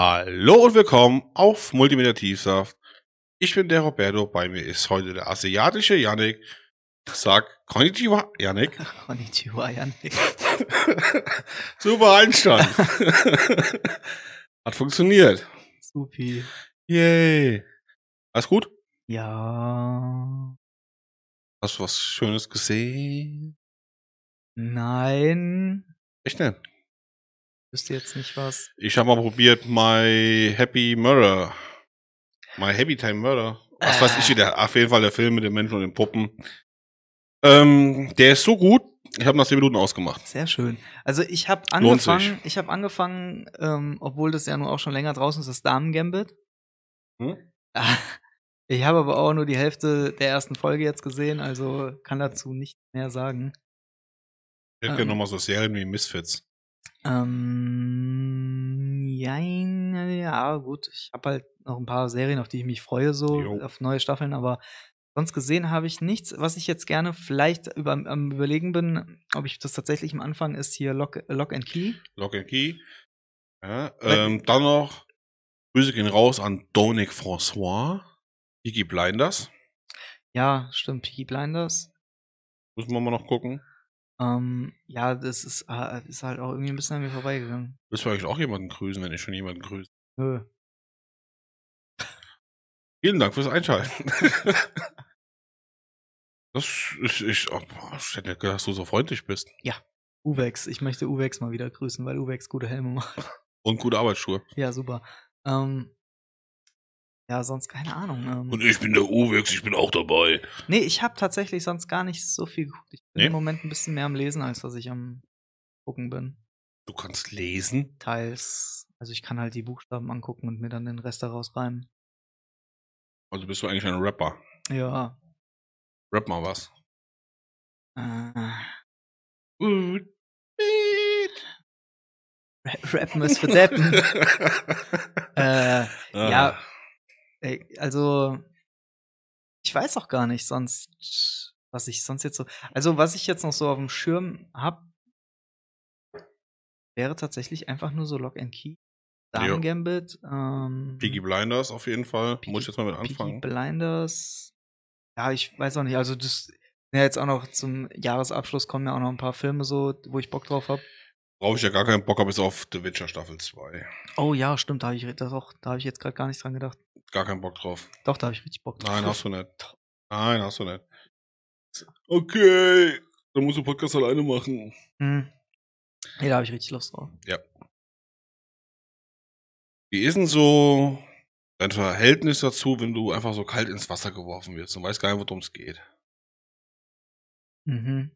Hallo und willkommen auf Multimedia Tiefsaft. Ich bin der Roberto, bei mir ist heute der asiatische Yannick. Sag Konnichiwa, Yannick. Konnichiwa, Yannick. Super Einstand. Hat funktioniert. Supi. Yay. Alles gut? Ja. Hast du was Schönes gesehen? Nein. Echt nicht? Wüsste jetzt nicht was. Ich habe mal probiert My Happy Murder. My Happy Time Murder. Was weiß ich, wie der, auf jeden Fall der Film mit den Menschen und den Puppen. Ähm, der ist so gut, ich habe nach 10 Minuten ausgemacht. Sehr schön. Also ich habe angefangen, ich habe angefangen, ähm, obwohl das ja nun auch schon länger draußen ist, das Damen-Gambit. Hm? Ich habe aber auch nur die Hälfte der ersten Folge jetzt gesehen, also kann dazu nicht mehr sagen. Ich hätte ähm. nochmal so Serien wie Misfits. Ähm, jein, ja, gut. Ich habe halt noch ein paar Serien, auf die ich mich freue, so Jo. auf neue Staffeln, aber sonst gesehen habe ich nichts. Was ich jetzt gerne vielleicht über, am Überlegen bin, ob ich das tatsächlich am Anfang ist hier Lock, Lock and Key. Lock and Key. Ja, ähm, dann noch Grüße gehen raus an Dominic François. Iggy Blinders. Ja, stimmt, Peaky Blinders. Müssen wir mal noch gucken. Ähm, ja, das ist, äh, ist halt auch irgendwie ein bisschen an mir vorbeigegangen. Willst du eigentlich auch jemanden grüßen, wenn ich schon jemanden grüße? Nö. Vielen Dank fürs Einschalten. das ist, ich, oh, ich hätte nicht gedacht, dass du so freundlich bist. Uwex, ich möchte Uwex mal wieder grüßen, weil Uwex gute Helme macht. Und gute Arbeitsschuhe. ja, super. Ähm, ja, sonst keine Ahnung. Ähm, ich bin der Uwex, ich bin auch dabei. Nee, ich habe tatsächlich sonst gar nicht so viel geguckt. Ich bin Nee? im Moment ein bisschen mehr am Lesen, als dass ich am gucken bin. Du kannst lesen. Teils, also ich kann halt die Buchstaben angucken und mir dann den Rest daraus reimen. Also bist du eigentlich ein Rapper. Ja. Rap mal was. Äh, Gut. Ra- Rappen ist für Deppen. äh, Ah. ja, ey, also ich weiß auch gar nicht sonst, was ich sonst jetzt so. Also, was ich jetzt noch so auf dem Schirm hab, wäre tatsächlich einfach nur so Lock and Key. Damen. Gambit, ähm, Peaky Blinders auf jeden Fall. Peaky- Muss ich jetzt mal mit Peaky anfangen. Blinders. Ja, ich weiß auch nicht. Also das ja jetzt auch noch zum Jahresabschluss kommen ja auch noch ein paar Filme so, wo ich Bock drauf habe. Brauche ich ja gar keinen Bock, bis auf The Witcher Staffel 2. Oh ja, stimmt. Da habe ich das auch. Da habe ich jetzt gerade gar nicht dran gedacht. Gar keinen Bock drauf. Doch, da habe ich richtig Bock drauf. Nein, hast du nicht. Nein, hast du nicht. Okay, dann musst du Podcast alleine machen. Hm. Nee, da habe ich richtig Lust drauf. Wie ist denn so dein Verhältnis dazu, wenn du einfach so kalt ins Wasser geworfen wirst und weißt gar nicht, worum es geht? Mhm.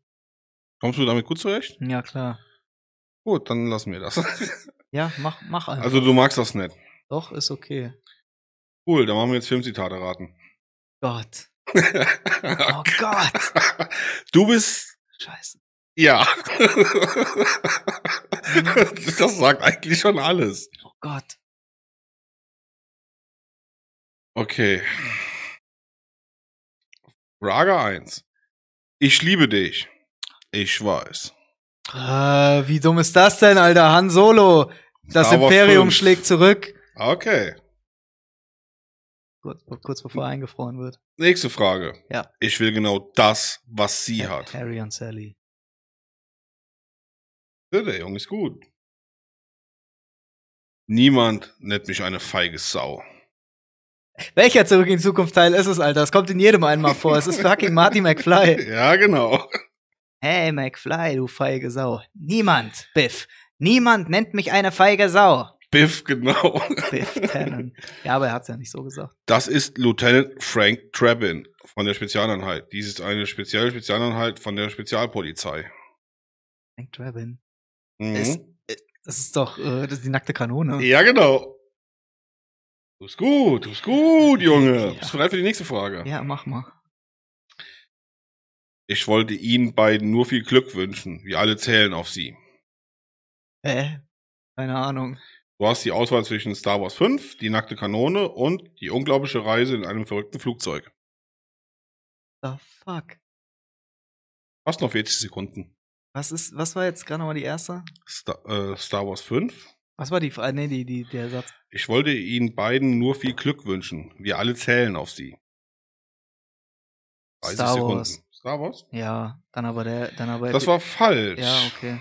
Kommst du damit gut zurecht? Ja, klar. Gut, dann lassen wir das. Ja, mach, mach einfach. Also du magst das nicht. Doch, ist okay. Cool, dann machen wir jetzt Filmzitate raten. Gott. Oh Gott. Du bist Scheiße. ja. das sagt eigentlich schon alles. Oh Gott. Okay. Frage 1. Ich liebe dich. Ich weiß. Äh, wie dumm ist das denn, Alter? Han Solo. Das Imperium 5. schlägt zurück. Okay. Kurz, kurz bevor er eingefroren wird. Nächste Frage. Ja. Ich will genau das, was sie hat. Harry und Sally. Ja, Der Junge ist gut. Niemand nennt mich eine feige Sau. Welcher Zurück in Zukunft Teil ist es, Alter? Es kommt in jedem einmal vor. Es ist fucking Marty McFly. Ja, genau. Hey, McFly, du feige Sau. Niemand, Biff. Niemand nennt mich eine feige Sau. Biff, genau. Biff Tannen. Ja, aber er hat's ja nicht so gesagt. Das ist Lieutenant Frank Trabin von der Spezialeinheit. Dies ist eine spezielle Spezialeinheit von der Spezialpolizei. Frank Drabin. Mhm. Ist, äh, das ist doch, äh, das ist die nackte Kanone. Ja, genau. Du bist gut, du bist gut, Junge. Ja. Bist bereit für die nächste Frage? Ja, mach mal. Ich wollte Ihnen beiden nur viel Glück wünschen. Wir alle zählen auf Sie. Äh, keine Ahnung. Du hast die Auswahl zwischen Star Wars 5, die nackte Kanone und die unglaubliche Reise in einem verrückten Flugzeug. The fuck? Hast noch 40 Sekunden. Was ist, was war jetzt gerade nochmal die erste? Star, äh, Star Wars 5, Was war die Frage? Nee, die, die, der Satz. Ich wollte Ihnen beiden nur viel Glück wünschen. Wir alle zählen auf Sie. 30 Star Sekunden. Wars. Star Wars? Ja, dann aber der, dann aber. Das war falsch. Ja, okay.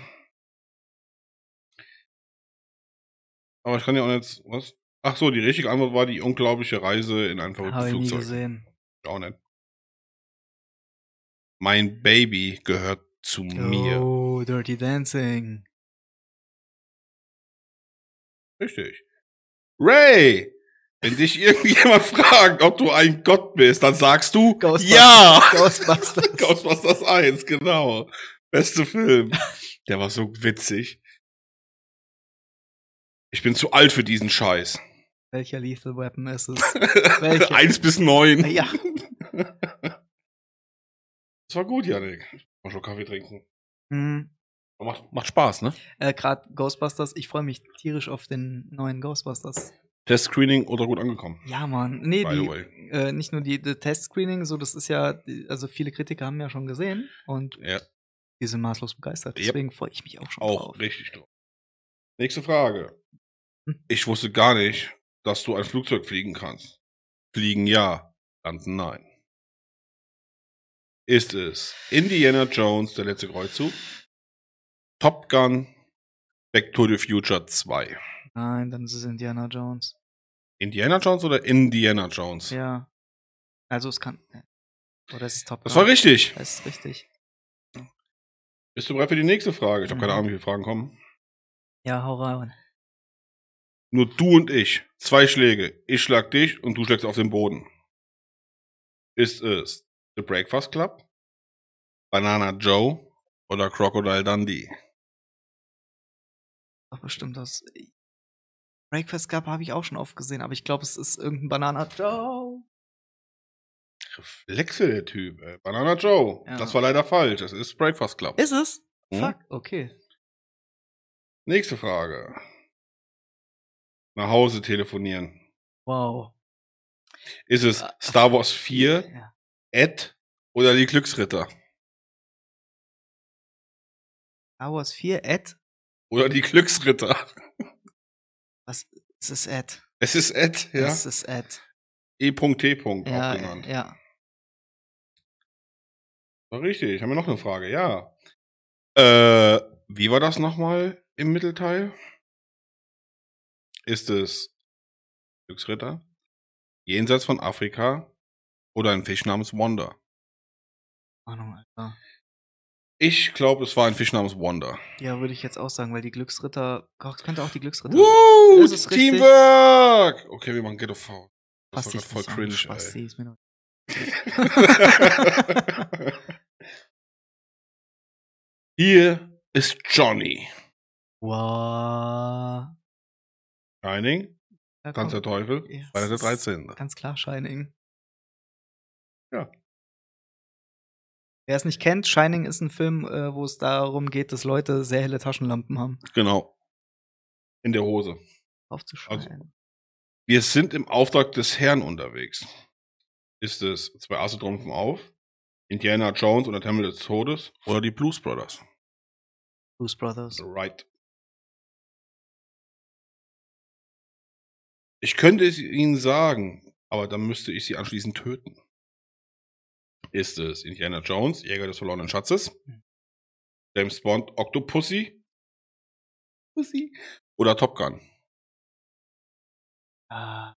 Aber ich kann ja auch jetzt, was? Ach so, die richtige Antwort war die unglaubliche Reise in ein verrücktes Habe ich nie Flugzeug. gesehen. Auch nicht. Mein Baby gehört zu mir. Oh, Dirty Dancing. Richtig. Ray! Wenn dich irgendjemand fragt, ob du ein Gott bist, dann sagst du Ghostbusters. Ja! Ghostbusters. Ghostbusters 1, genau. Beste Film. Der war so witzig. Ich bin zu alt für diesen Scheiß. Welcher Lethal Weapon ist es? Eins bis neun. Ja. Das war gut, Janik. Mal schon Kaffee trinken. Hm. Macht, macht Spaß, ne? Äh, Gerade Ghostbusters, ich freue mich tierisch auf den neuen Ghostbusters. Testscreening oder gut angekommen. Ja, Mann. Nee, By the die, way. äh, nicht nur die, die Testscreening, so das ist ja, die- also viele Kritiker haben ja schon gesehen und Ja, die sind maßlos begeistert. Yep. Deswegen freue ich mich auch schon auch drauf. richtig drauf. Nächste Frage. Ich wusste gar nicht, dass du ein Flugzeug fliegen kannst. Fliegen ja, landen nein. Ist es Indiana Jones, der letzte Kreuzzug? Top Gun, Back to the Future 2. Nein, dann ist es Indiana Jones. Indiana Jones oder Indiana Jones? Ja. Also es kann. Oder es ist Top Das Gun. war richtig. Das ist richtig. Bist du bereit für die nächste Frage? Ich habe keine Mhm. Ahnung, wie viele Fragen kommen. Ja, hau rein. Nur du und ich. Zwei Schläge. Ich schlag dich und du schlägst auf den Boden. Ist es The Breakfast Club, Banana Joe oder Crocodile Dundee? Ach, bestimmt das. Breakfast Club habe ich auch schon oft gesehen, aber ich glaube, es ist irgendein Banana Joe. Reflexe, der Typ. Ey. Banana Joe. Ja. Das war leider falsch. Es ist Breakfast Club. Ist es? Hm? Fuck, okay. Nächste Frage. Nach Hause telefonieren. Wow. Ist es Äh, Star Wars 4, Ja. Ed oder die Glücksritter? Star Wars 4, Ed. Oder die Glücksritter? Was ist es Ed? Es ist Ed, ja. Es ist Ed. E.T. auch Ja, genannt. ja. War richtig. Haben wir noch eine Frage? Ja. Äh, wie war das nochmal im Mittelteil? Ist es Glücksritter, jenseits von Afrika oder ein Fisch namens Wanda? Ahnung, Alter. Ich glaube, es war ein Fisch namens Wanda. Ja, würde ich jetzt auch sagen, weil die Glücksritter. Gott, könnte auch die Glücksritter. Woo! Das ist richtig. Teamwork! Okay, wir machen of Foul. Das Passt grad voll cringe, Spasti, ey. ist mir nur- Hier ist Johnny. Wow. Shining, Ja, Tanz der. Teufel, Ja, Freitag der das ist 13. Ganz klar, Shining. Ja. Wer es nicht kennt, Shining ist ein Film, äh, wo es darum geht, dass Leute sehr helle Taschenlampen haben. Genau. In der Hose. Aufzuschneiden. Wir sind im Auftrag des Herrn unterwegs. Ist es zwei Asse trumpfen auf, Indiana Jones und der Tempel des Todes oder die Blues Brothers? Blues Brothers. Right. Ich könnte es Ihnen sagen, aber dann müsste ich Sie anschließend töten. Ist es Indiana Jones, Jäger des verlorenen Schatzes? James Bond, Octopussy? Pussy? Oder Top Gun? Ah.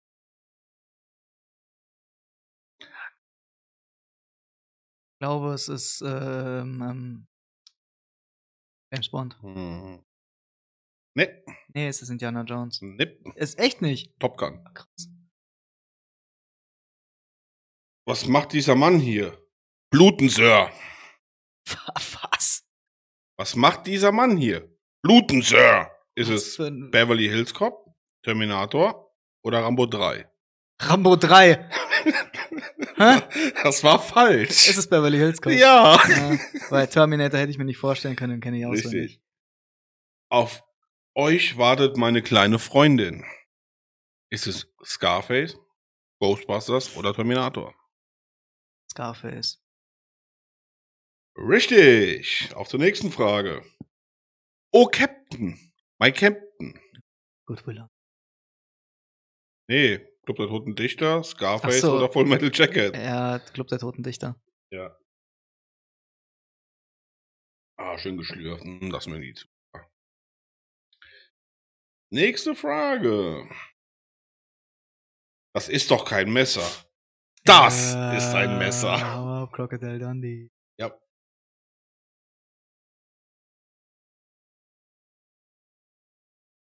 Ich glaube, es ist ähm, ähm, James Bond. Hm. Ne, Nee, es ist Indiana Jones. ne, Ist echt nicht. Top Gun. Krass. Was macht dieser Mann hier? Bluten, Sir. Was? Was macht dieser Mann hier? Bluten, Sir. Ist Was es ein Beverly Hills Cop, Terminator oder Rambo 3? Rambo 3. Hä? Das war falsch. Es ist Beverly Hills Cop. ja. Ja, weil Terminator hätte ich mir nicht vorstellen können, kenne ich auswendig. Richtig. Auf euch wartet meine kleine Freundin. Ist es Scarface, Ghostbusters oder Terminator? Scarface. Richtig. Auf zur nächsten Frage. Oh, Captain. My Captain. Good Will. Nee, Club der Toten Dichter, Scarface so. oder Full Metal Jacket. Ja, Club der Toten Dichter. Ja. Ah, schön geschlürft. Lass mir zu. Nächste Frage. Das ist doch kein Messer. Das ist ein Messer. Crocodile Dundee. Ja.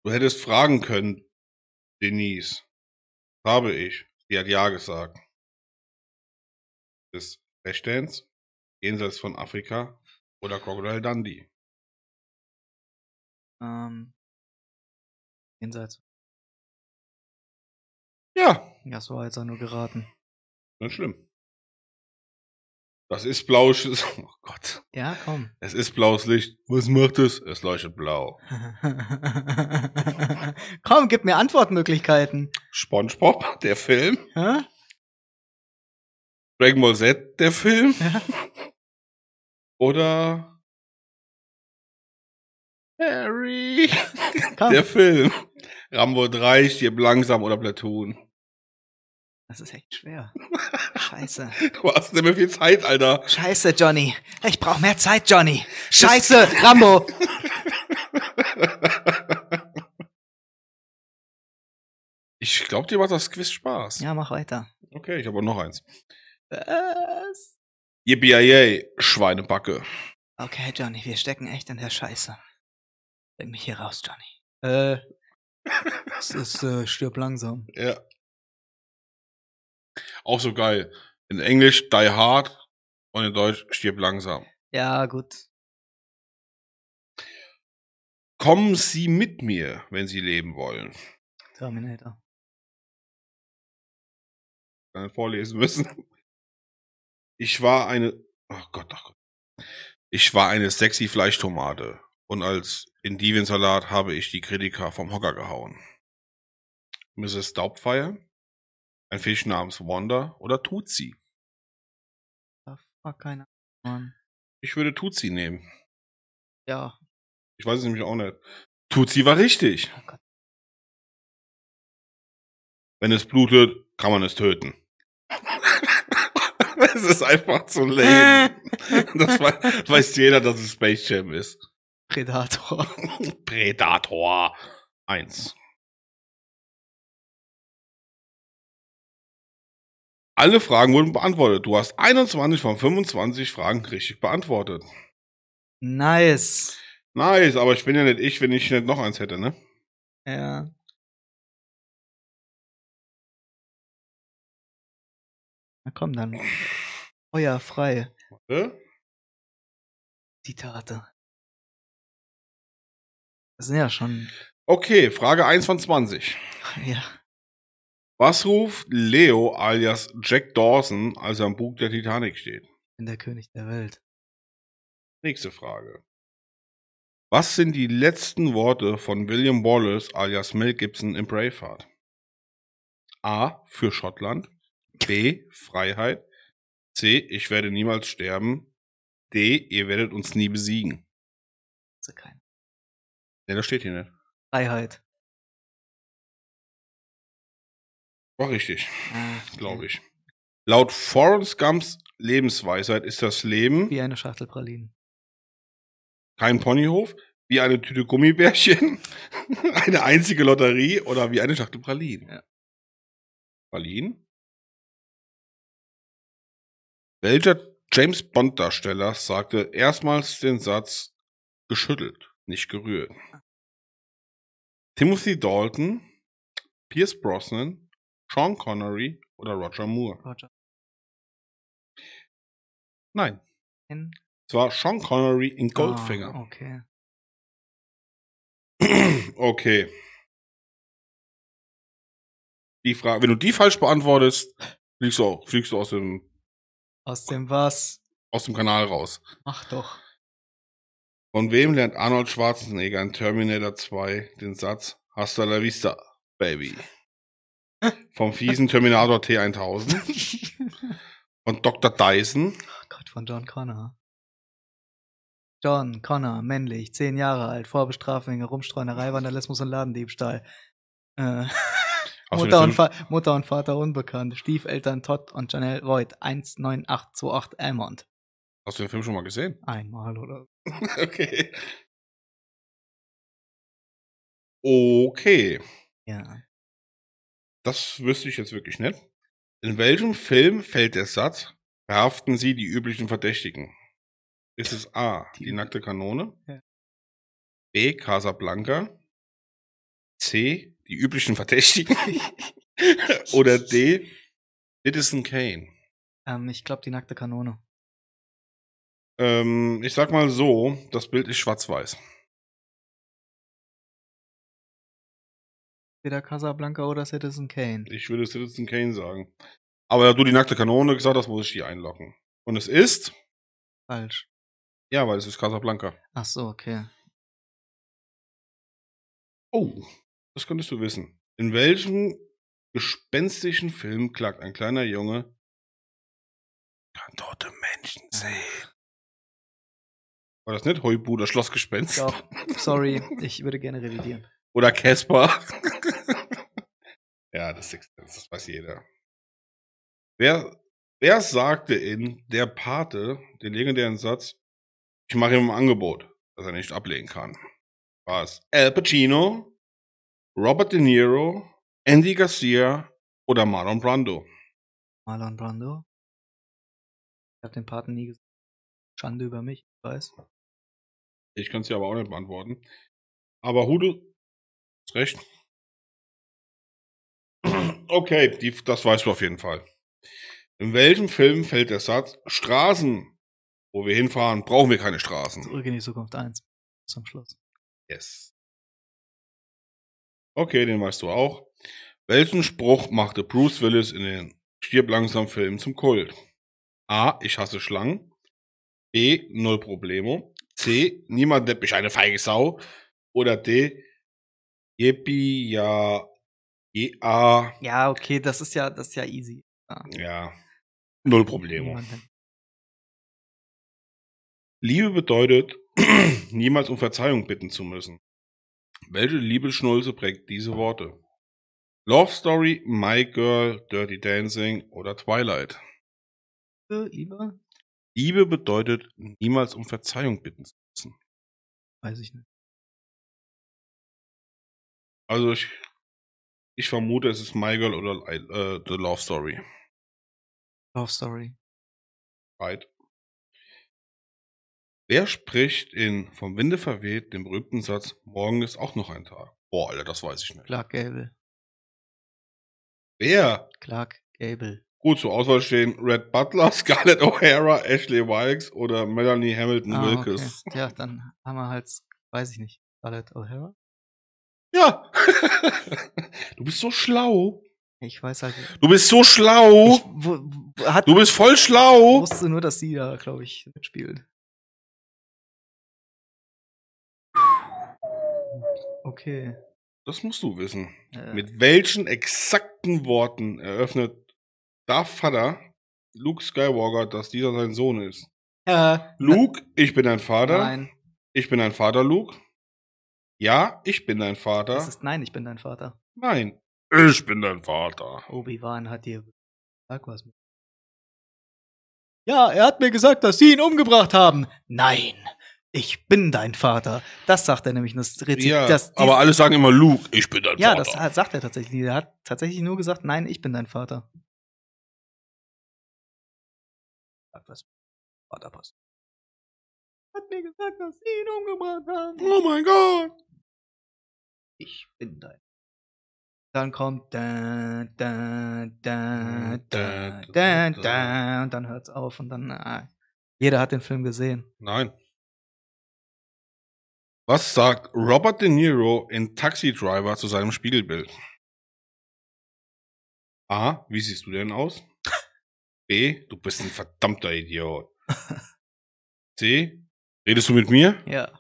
Du hättest fragen können, Denise. Habe ich. Sie hat ja gesagt. Ist Flashdance, jenseits von Afrika oder Crocodile Dundee? Ähm. Jenseits. Ja, Das war jetzt auch nur geraten. nicht schlimm. Das ist blaues, oh Gott. Ja, komm. Es ist blaues Licht. Was macht es? Es leuchtet blau. komm, gib mir Antwortmöglichkeiten. SpongeBob, der Film. Hä? Dragon Ball Z, der Film. Ja. Oder Harry, Komm. der Film. Rambo 3, stirb langsam oder Platoon. Das ist echt schwer. Scheiße. Du hast nicht mehr viel Zeit, Alter. Scheiße, Johnny. Ich brauch mehr Zeit, Johnny. Scheiße, Rambo. Ich glaube, dir macht das Quiz Spaß. Ja, mach weiter. Okay, ich habe noch eins. Was? Yippie Schweinebacke. Okay, Johnny, wir stecken echt in der Scheiße. Bring mich hier raus, Johnny. Äh. Es ist äh, stirb langsam. Ja. Auch so geil. In Englisch Die Hard und in Deutsch stirb langsam. Ja, gut. Kommen Sie mit mir, wenn Sie leben wollen. Terminator. Dann vorlesen müssen. Ich war eine, oh Gott, ach Gott. Ich war eine sexy Fleischtomate und als Indivensalat habe ich die Kritiker vom Hocker gehauen. Mrs. Doubtfire, ein Fisch namens Wanda oder Tutsi? Da fuck keine Ahnung. Ich würde Tutsi nehmen. Ja. Ich weiß es nämlich auch nicht. Tutsi war richtig. Oh. Wenn es blutet, kann man es töten. es ist einfach zu lame. Das wei- weiß jeder, dass es Space Jam ist. Predator. Predator 1. Alle Fragen wurden beantwortet. Du hast 21 von 25 Fragen richtig beantwortet. Nice. Nice, aber ich bin ja nicht ich, wenn ich nicht noch eins hätte, ne? Ja. Na komm dann. Feuer frei. Warte. Zitate. Das sind ja schon. Okay, Frage 1 von 20. Ja. Was ruft Leo alias Jack Dawson, als er am Bug der Titanic steht? Ich bin der König der Welt. Nächste Frage. Was sind die letzten Worte von William Wallace alias Mel Gibson in Braveheart? A. Für Schottland. B. Freiheit. C. Ich werde niemals sterben. D. Ihr werdet uns nie besiegen. Also kein Ne, das steht hier nicht. Freiheit. War richtig, Ah, okay. glaube ich. Laut Forrest Gumps Lebensweisheit ist das Leben Wie eine Schachtel Pralinen. kein Ponyhof, wie eine Tüte Gummibärchen, eine einzige Lotterie oder wie eine Schachtel Pralinen. Ja. Pralinen? Welcher James Bond Darsteller sagte erstmals den Satz geschüttelt, nicht gerührt? Timothy Dalton, Pierce Brosnan, Sean Connery oder Roger Moore? Roger. Nein, In es war Sean Connery in Goldfinger. Ah, okay. Okay. Die Frage, wenn du die falsch beantwortest, fliegst du, auch, fliegst du aus dem, Aus dem was? aus dem Kanal raus. Mach doch. Von wem lernt Arnold Schwarzenegger in Terminator 2 den Satz Hasta la vista, baby? Vom fiesen Terminator T1000? Von Dr. Dyson? Oh Gott, von John Connor. John Connor, männlich, zehn Jahre alt, Vorbestrafung Rumstreunerei, Vandalismus und Ladendiebstahl. Äh, Mutter, und Mutter und Vater unbekannt. Stiefeltern Todd und Janelle Voigt. 19828 Almond. Hast du den Film schon mal gesehen? Einmal oder okay. Okay. ja. Das wüsste ich jetzt wirklich nicht. In welchem Film fällt der Satz, verhaften Sie die üblichen Verdächtigen? Ist es A, die, Die- nackte Kanone? Ja. B, Casablanca? C, die üblichen Verdächtigen? Oder D, Citizen Kane? Ähm, ich glaube, die nackte Kanone. Ähm, ich sag mal so, das Bild ist schwarz-weiß. Entweder Casablanca oder Citizen Kane. Ich würde Citizen Kane sagen. Aber da du die nackte Kanone gesagt hast, muss ich die einloggen. Und es ist, Falsch. ja, weil es ist Casablanca. Ach so, okay. Oh, das könntest du wissen. In welchem gespenstischen Film klagt ein kleiner Junge, kann tote Menschen sehen? War das nicht Heubuder Schlossgespenst? Doch, sorry, ich würde gerne revidieren. Oder Casper? ja, das Sixth Sense, das weiß jeder. Wer, wer sagte in Der Pate den legendären Satz, ich mache ihm ein Angebot, das er nicht ablehnen kann? War es Al Pacino, Robert De Niro, Andy Garcia oder Marlon Brando? Marlon Brando. Ich habe den Paten nie gesehen. Schande über mich, ich weiß. Ich kann es dir aber auch nicht beantworten. Aber Hude, hast recht. Okay, die, das weißt du auf jeden Fall. In welchem Film fällt der Satz, Straßen, wo wir hinfahren, brauchen wir keine Straßen? Zurück in die Zukunft 1. Zum Schluss. Yes. Okay, den weißt du auch. Welchen Spruch machte Bruce Willis in den Stirb langsam Film zum Kult? A. Ich hasse Schlangen. B. Null Problemo. C. Niemand nennt mich eine feige Sau. Oder D. Yippie, ja, ja, Ja, okay, das ist ja, das ist ja easy. Ja. ja, null nennt- Liebe bedeutet, niemals um Verzeihung bitten zu müssen. Welche Liebesschnulze prägt diese Worte? Love Story, My Girl, Dirty Dancing oder Twilight? Lieber? Liebe bedeutet, niemals um Verzeihung bitten zu müssen. Weiß ich nicht. Also ich, ich vermute, es ist My Girl oder äh, The Love Story. Love Story. Right. Wer spricht in Vom Winde verweht den berühmten Satz, morgen ist auch noch ein Tag? Boah, Alter, das weiß ich nicht. Clark Gable. Wer? Clark Gable. Gut, zur Auswahl stehen Red Butler, Scarlett O'Hara, Ashley Wilkes oder Melanie Hamilton Ah, Wilkes. okay. Ja, dann haben wir halt, weiß ich nicht, Scarlett O'Hara. Ja. du bist so schlau. Ich weiß halt. Du bist so Ich schlau. wo, hat, Du bist voll schlau. wusste nur, dass sie da, glaube ich, mitspielt. Okay. Das musst du wissen. Äh, Mit welchen exakten Worten eröffnet Darth Vater Luke Skywalker, dass dieser sein Sohn ist? äh, Luke, ich bin dein Vater. Nein. Ich bin dein Vater, Luke. Ja, ich bin dein Vater. Das ist nein, ich bin dein Vater. Nein, ich bin dein Vater. Obi-Wan hat dir. Sag was. Ja, er hat mir gesagt, dass sie ihn umgebracht haben. Nein, ich bin dein Vater. Das sagt er nämlich. Das, Rezi- Ja, das, aber alle sagen immer Luke, ich bin dein Ja, Vater. das hat- sagt er tatsächlich. Er hat tatsächlich nur gesagt, nein, ich bin dein Vater. Vater passt. Hat mir gesagt, dass sie ihn umgebracht haben. oh mein Gott. Ich bin dein. Dann kommt da, da, da, da, da, da, und dann hört's auf und dann, ah, jeder hat den Film gesehen. Nein. Was sagt Robert De Niro in Taxi Driver zu seinem Spiegelbild? A. Wie siehst du denn aus? B. Du bist ein verdammter Idiot. C. Redest du mit mir? Ja.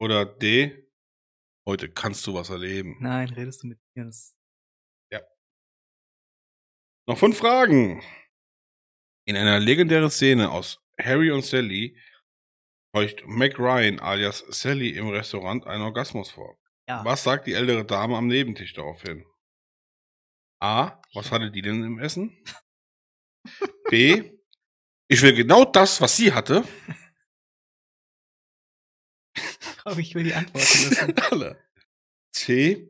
Oder D. Heute kannst du was erleben. Nein, redest du mit mir? Das, Noch fünf Fragen. In einer legendären Szene aus Harry und Sally täuscht Mac Ryan alias Sally im Restaurant einen Orgasmus vor. Ja. Was sagt die ältere Dame am Nebentisch daraufhin? A. Was hatte die denn im Essen? B. Ich will genau das, was sie hatte. Ich glaube, ich will die Antworten wissen. Alle. C.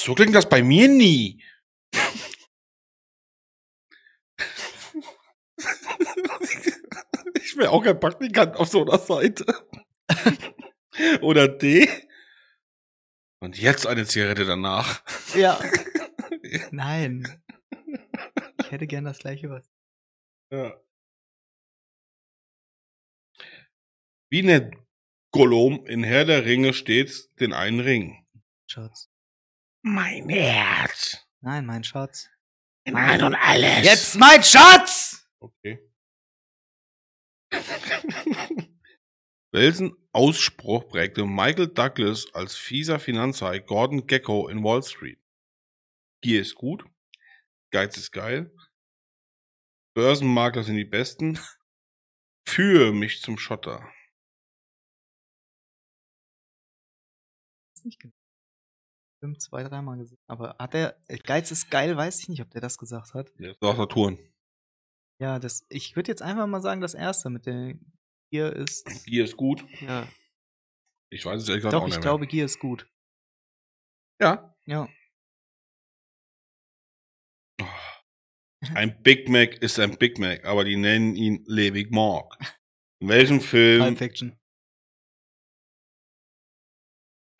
So klingt das bei mir nie. Ich wäre auch kein Praktikant auf so einer Seite. Oder D. Und jetzt eine Zigarette danach. ja. Nein. Ich hätte gern das gleiche was. Ja. Wie nennt Gollum in Herr der Ringe stets den einen Ring? Schatz. Mein Herz. Nein, mein Schatz. Nein und alles. Jetzt mein Schatz! Okay. Welchen Ausspruch prägte Michael Douglas als fieser Finanzhai Gordon Gecko in Wall Street? Gier ist gut. Geiz ist geil. Börsenmakler sind die Besten. Führe mich zum Schotter. Nicht genau. Film zwei, dreimal gesehen. Aber hat er, Geiz ist geil, weiß ich nicht, ob der das gesagt hat. Jetzt auch Saturn. Ja, das, ich würde jetzt einfach mal sagen, das erste mit der Gier ist. Gier ist gut. Ja. Ich weiß es ehrlich gesagt Doch, auch ich nicht glaube, Gier ist gut. mehr. Ja. Ja. Ein Big Mac ist ein Big Mac, aber die nennen ihn Lebig Morg. In welchem Pulp Film? Fiction.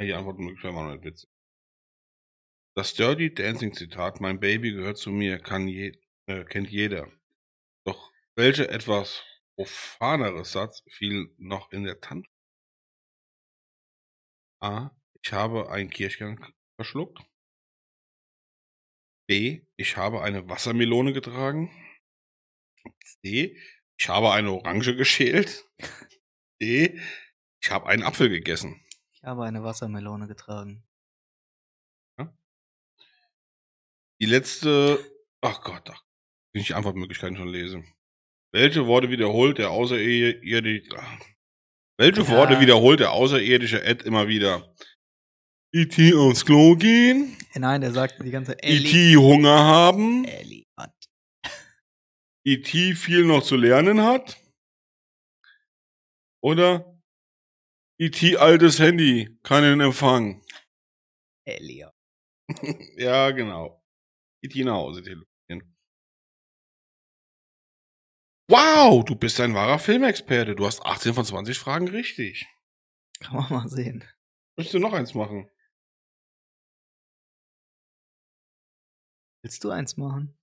Die Antwort möglicherweise mal nicht witzig. Das Dirty Dancing Zitat, mein Baby gehört zu mir, kann je, äh, kennt jeder. Doch welche etwas profanere Satz fiel noch in der Tante? A. Ich habe einen Kirschkern verschluckt. B. Ich habe eine Wassermelone getragen. C. Ich habe eine Orange geschält. D. Ich habe einen Apfel gegessen. Habe eine Wassermelone getragen. Die letzte, ach Gott, ach, wenn ich die Antwortmöglichkeiten schon lese. Welche Worte wiederholt der außerirdische, welche Ja. Worte wiederholt der außerirdische Ed immer wieder? E.T. aufs Klo gehen, Äh, Nein, der sagt die ganze. E.T. Hunger haben, Ellie. E.T. viel noch zu lernen hat, oder E.T. altes Handy, keinen Empfang. Ellie. ja, genau. E.T. nach Hause telefonieren. Wow, du bist ein wahrer Filmexperte. Du hast 18 von 20 Fragen richtig. Kann man mal sehen. Möchtest du noch eins machen? Willst du eins machen?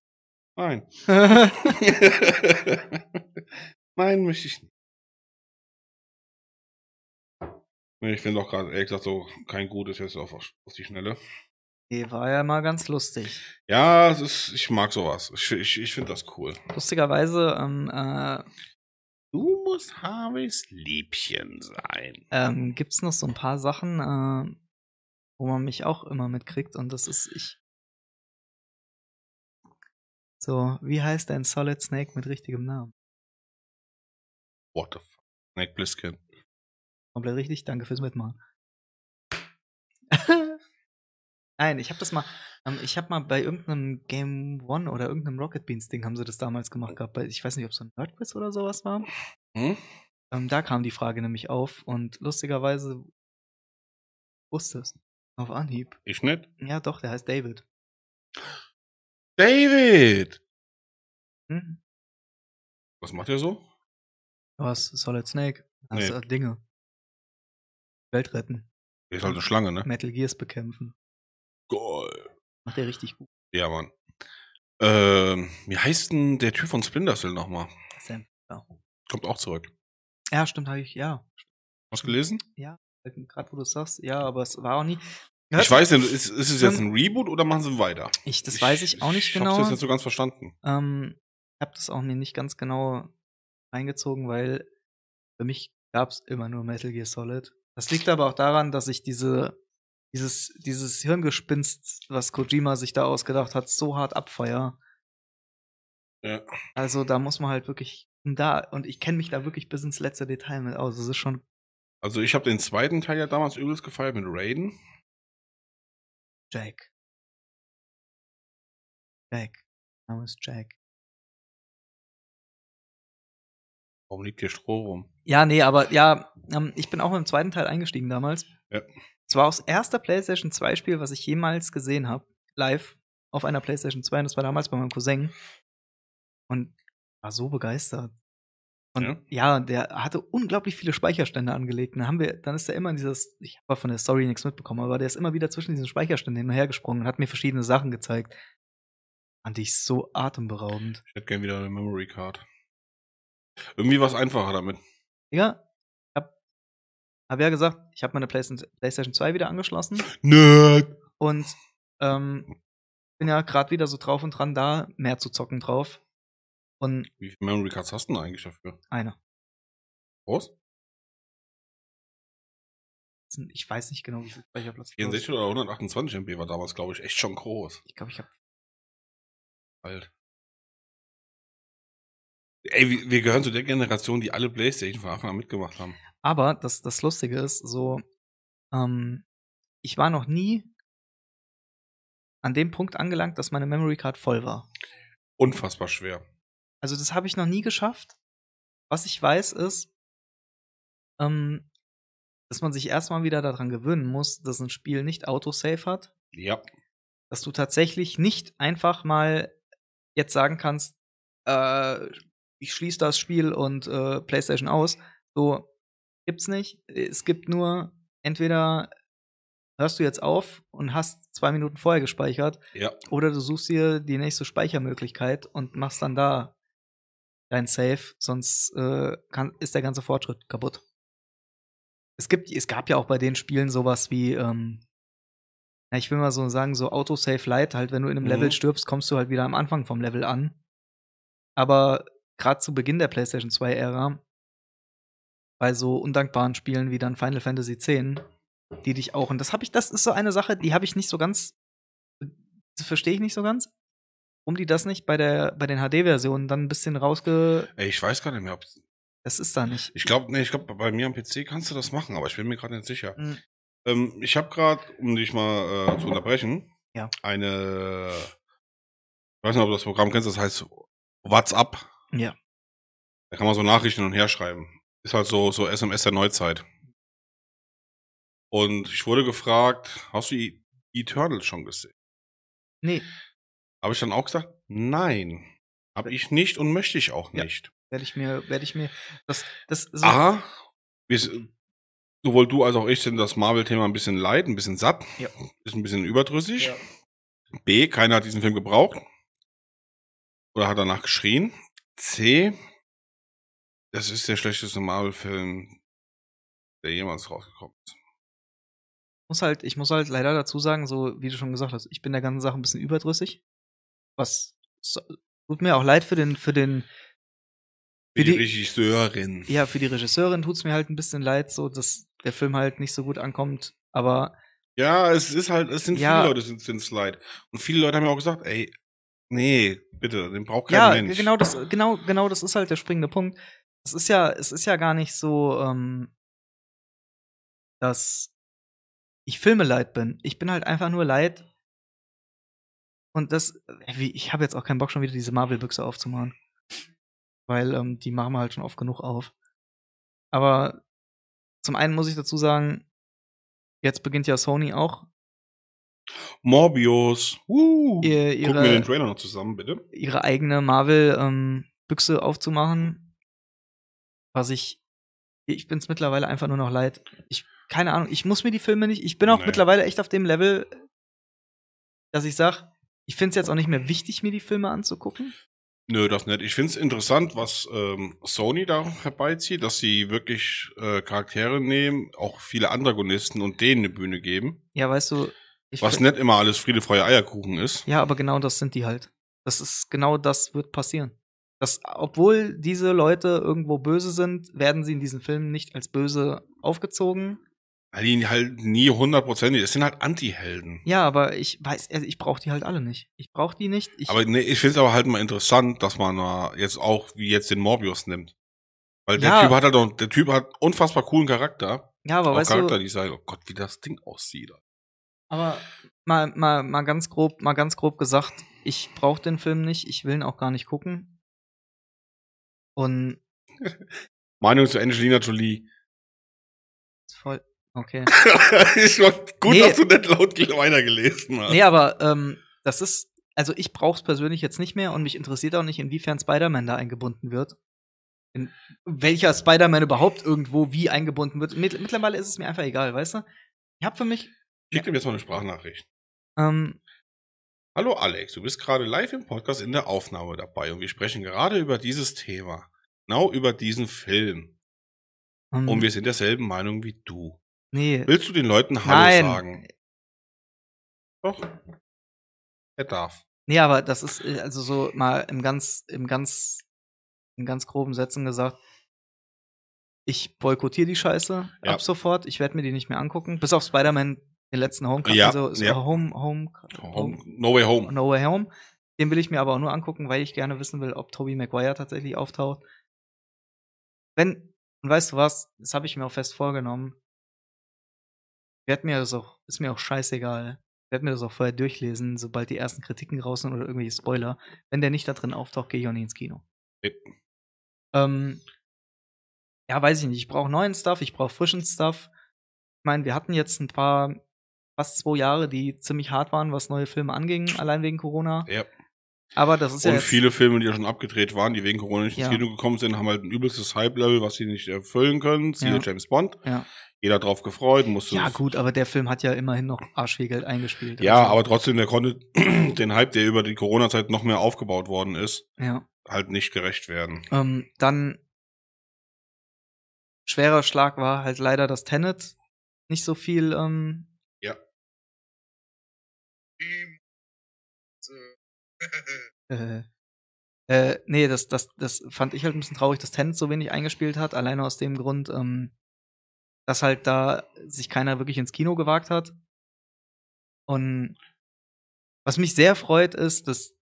Nein. Nein, möchte ich nicht. Nee, Ich finde doch gerade, ehrlich gesagt, so kein gutes jetzt auf, auf die Schnelle. nee, war ja mal ganz lustig. Ja, es ist, ich mag sowas. Ich, ich, ich finde das cool. Lustigerweise, ähm, äh, Du musst Harveys Liebchen sein. ähm, gibt's noch so ein paar Sachen, äh, wo man mich auch immer mitkriegt und das ist ich. So, wie heißt ein Solid Snake mit richtigem Namen? What the fuck? Snake Plissken. Komplett richtig, danke fürs Mitmachen. Nein, ich habe das mal, ähm, ich habe mal bei irgendeinem Game One oder irgendeinem Rocket Beans Ding haben sie das damals gemacht gehabt. Bei, ich weiß nicht, ob es so ein Nerdquiz oder sowas war. Hm? Ähm, da kam die Frage nämlich auf und lustigerweise wusste es. Auf Anhieb. Ich nicht. Ja, doch, der heißt David. David! Hm? Was macht er so? Was? Solid Snake? Das Nee. Dinge. Welt retten. Er ist halt eine Schlange, ne? Metal Gears bekämpfen. Geil. Macht er richtig gut. Ja, Mann. Ähm, wie heißt denn der Typ von Splinter Cell nochmal? Sam. Ja, Kommt auch zurück. ja stimmt, habe ich, ja. Hast du gelesen? Gerade wo du es sagst, ja, aber es war auch nie. Ich weiß nicht, ist, ist es jetzt ein Reboot oder machen sie weiter? Ich, das weiß ich auch nicht ich genau. Ich hab's jetzt nicht so ganz verstanden. Ähm, ich habe das auch mir nicht ganz genau reingezogen, weil für mich gab es immer nur Metal Gear Solid. Das liegt aber auch daran, dass ich diese, dieses, dieses Hirngespinst, was Kojima sich da ausgedacht hat, so hart abfeier. Ja. Also da muss man halt wirklich da, und ich kenne mich da wirklich bis ins letzte Detail mit aus. Das ist schon, Also ich habe den zweiten Teil ja damals übelst gefeiert mit Raiden. Jack. Jack. Name ist Jack. Warum liegt hier Stroh rum? Ja, nee, aber ja, ähm, ich bin auch im zweiten Teil eingestiegen damals. Ja. Es war auch das erste PlayStation 2 Spiel, was ich jemals gesehen habe, live auf einer PlayStation 2. Und das war damals bei meinem Cousin. Und war so begeistert. Und ja. Ja. der hatte unglaublich viele Speicherstände angelegt. Dann haben wir, dann ist er immer in dieses, ich habe von der Story nichts mitbekommen, aber der ist immer wieder zwischen diesen Speicherständen hin und her gesprungen und hat mir verschiedene Sachen gezeigt. Fand ich so atemberaubend. Ich hätte gern wieder eine Memory Card. Irgendwie war es einfacher damit. Ja, ich hab, hab ja gesagt, ich habe meine Playstation, PlayStation 2 wieder angeschlossen Nerd. und ähm, bin ja gerade wieder so drauf und dran, da mehr zu zocken drauf. Und Wie viele Memory Cards hast du denn eigentlich dafür? eine. Groß? Ich weiß nicht genau, wie viel Speicherplatz. drauf 64 oder 128 MB war damals, glaube ich, echt schon groß. Ich glaube, ich habe Alt. Ey, wir, wir gehören zu der Generation, die alle Playstation von Anfang an mitgemacht haben. Aber das, das Lustige ist, so, ähm, ich war noch nie an dem Punkt angelangt, dass meine Memory Card voll war. Unfassbar schwer. Also das habe ich noch nie geschafft. Was ich weiß ist, ähm, dass man sich erstmal wieder daran gewöhnen muss, dass ein Spiel nicht Autosave hat. Ja. Dass du tatsächlich nicht einfach mal jetzt sagen kannst, äh, ich schließe das Spiel und äh, PlayStation aus. So gibt's nicht. Es gibt nur entweder hörst du jetzt auf und hast zwei Minuten vorher gespeichert Ja. oder du suchst dir die nächste Speichermöglichkeit und machst dann da dein Save, sonst äh, kann, ist der ganze Fortschritt kaputt. Es gibt, es gab ja auch bei den Spielen sowas wie, ähm, ja, ich will mal so sagen, so Autosave Light, halt, wenn du in einem Mhm. Level stirbst, kommst du halt wieder am Anfang vom Level an. Aber gerade zu Beginn der PlayStation 2-Ära, bei so undankbaren Spielen wie dann Final Fantasy X, die dich auch, und das habe ich, das ist so eine Sache, die habe ich nicht so ganz, verstehe ich nicht so ganz, warum die das nicht bei der, bei den HD-Versionen dann ein bisschen rausge, Ey, ich weiß gar nicht mehr, ob. das ist da nicht. Ich glaube, nee, ich glaube, bei mir am PC kannst du das machen, aber ich bin mir gerade nicht sicher. Mhm. Ähm, ich habe gerade, um dich mal äh, zu unterbrechen, Ja. eine. Ich weiß nicht, ob du das Programm kennst, das heißt WhatsApp. Ja. Da kann man so Nachrichten hin und her schreiben. Ist halt so, so SMS der Neuzeit. Und ich wurde gefragt, hast du E- Eternals schon gesehen? Nee, Habe ich dann auch gesagt, nein. Habe ich nicht und möchte ich auch Ja. nicht. werde ich mir, werde ich mir, das, das, so, A, wir, s- sowohl du als auch ich sind das Marvel-Thema ein bisschen leid, ein bisschen satt, Ja. ist ein bisschen überdrüssig. Ja. B, keiner hat diesen Film gebraucht. Oder hat danach geschrien. C, das ist der schlechteste Marvel-Film, der jemals rausgekommen ist. muss halt, ich muss halt leider dazu sagen, so wie du schon gesagt hast, ich bin der ganzen Sache ein bisschen überdrüssig. Was so, tut mir auch leid für den, für den, Für Für die die- Regisseurin. ja, für die Regisseurin tut's mir halt ein bisschen leid, so dass der Film halt nicht so gut ankommt. Aber Ja, es ist halt, es sind Ja. viele Leute, sind sind's leid. Und viele Leute haben ja auch gesagt, ey, nee, bitte, den braucht kein ja, Mensch. genau das, genau, genau das ist halt der springende Punkt. Es ist ja, es ist ja gar nicht so, ähm, dass ich Filme leid bin. Ich bin halt einfach nur leid. Und das, äh, wie, ich habe jetzt auch keinen Bock, schon wieder diese Marvel-Büchse aufzumachen. Weil ähm, die machen wir halt schon oft genug auf. Aber zum einen muss ich dazu sagen, jetzt beginnt ja Sony auch Morbius. Uh. ihr, Gucken wir den ihre, Trailer noch zusammen, bitte. ihre eigene Marvel-Büchse aufzumachen. Was ich. Ich bin's mittlerweile einfach nur noch leid. Ich, keine Ahnung, ich muss mir die Filme nicht. Ich bin auch Nee. mittlerweile echt auf dem Level, dass ich sag, ich find's jetzt auch nicht mehr wichtig, mir die Filme anzugucken. Nö, das nicht. Ich find's interessant, was ähm, Sony da herbeizieht, dass sie wirklich äh, Charaktere nehmen, auch viele Antagonisten und denen eine Bühne geben. Ja, weißt du, ich Was nicht immer alles Friede, Freude, Eierkuchen ist. Ja, aber genau das sind die halt. Das ist genau das wird passieren. Das, obwohl diese Leute irgendwo böse sind, werden sie in diesen Filmen nicht als böse aufgezogen. Weil die halt nie hundertprozentig, es sind halt Anti-Helden. Ja, aber ich weiß, also ich brauche die halt alle nicht. Ich brauche die nicht. Ich, Aber nee, ich find's aber halt mal interessant, dass man äh, jetzt auch wie jetzt den Morbius nimmt. Weil der Ja. Typ hat halt auch, der Typ hat unfassbar coolen Charakter. ja, aber auch weißt du, Charakterdesign. Oh Gott, wie das Ding aussieht. Aber mal, mal, mal ganz grob, mal ganz grob gesagt, ich brauche den Film nicht, ich will ihn auch gar nicht gucken. Und Meinung zu Angelina Jolie. voll. Okay. ich war gut, Nee. dass du nicht laut weitergelesen hast. Nee, aber ähm, das ist, also ich brauche es persönlich jetzt nicht mehr und mich interessiert auch nicht, inwiefern Spider-Man da eingebunden wird. In welcher Spider-Man überhaupt irgendwo wie eingebunden wird. Mitt- Mittlerweile ist es mir einfach egal, weißt du? Ich habe für mich, Schick dir jetzt mal eine Sprachnachricht. ähm, Hallo Alex, du bist gerade live im Podcast in der Aufnahme dabei und wir sprechen gerade über dieses Thema. Genau über diesen Film. ähm Und wir sind derselben Meinung wie du. nee, Willst du den Leuten Hallo Nein. sagen? Doch. Er darf. nee, aber das ist äh, also so mal im ganz, im ganz, in ganz groben Sätzen gesagt. Ich boykottiere die Scheiße Ja. ab sofort. Ich werde mir die nicht mehr angucken. Bis auf Spider-Man, den letzten Home, Ja, also so ja. Home, Home, Home, no way home. No Way Home. Den will ich mir aber auch nur angucken, weil ich gerne wissen will, ob Tobey Maguire tatsächlich auftaucht. Wenn, und weißt du was, das habe ich mir auch fest vorgenommen. Werd mir das auch, ist mir auch scheißegal. Werd mir das auch vorher durchlesen, sobald die ersten Kritiken raus sind oder irgendwelche Spoiler. Wenn der nicht da drin auftaucht, gehe ich auch nicht ins Kino. Nee. Ähm, ja, weiß ich nicht. Ich brauche neuen Stuff, ich brauche frischen Stuff. Ich meine, wir hatten jetzt ein paar, fast zwei Jahre, die ziemlich hart waren, was neue Filme anging, allein wegen Corona. Ja. Aber das ist ja Und viele Filme, die ja schon abgedreht waren, die wegen Corona nicht ins Ja. Kino gekommen sind, haben halt ein übelstes Hype-Level, was sie nicht erfüllen können. Siehe Ja. James Bond. Ja. Jeder drauf gefreut, musste. Ja, gut, aber der Film hat ja immerhin noch Arschwegeld eingespielt. Ja, Also, aber trotzdem, der konnte den Hype, der über die Corona-Zeit noch mehr aufgebaut worden ist, Ja. halt nicht gerecht werden. Ähm, dann schwerer Schlag war halt leider das Tenet. Nicht so viel, ähm, äh, äh, nee, das, das, das fand ich halt ein bisschen traurig, dass Tenet so wenig eingespielt hat, alleine aus dem Grund, ähm, dass halt da sich keiner wirklich ins Kino gewagt hat. Und was mich sehr freut, ist, dass,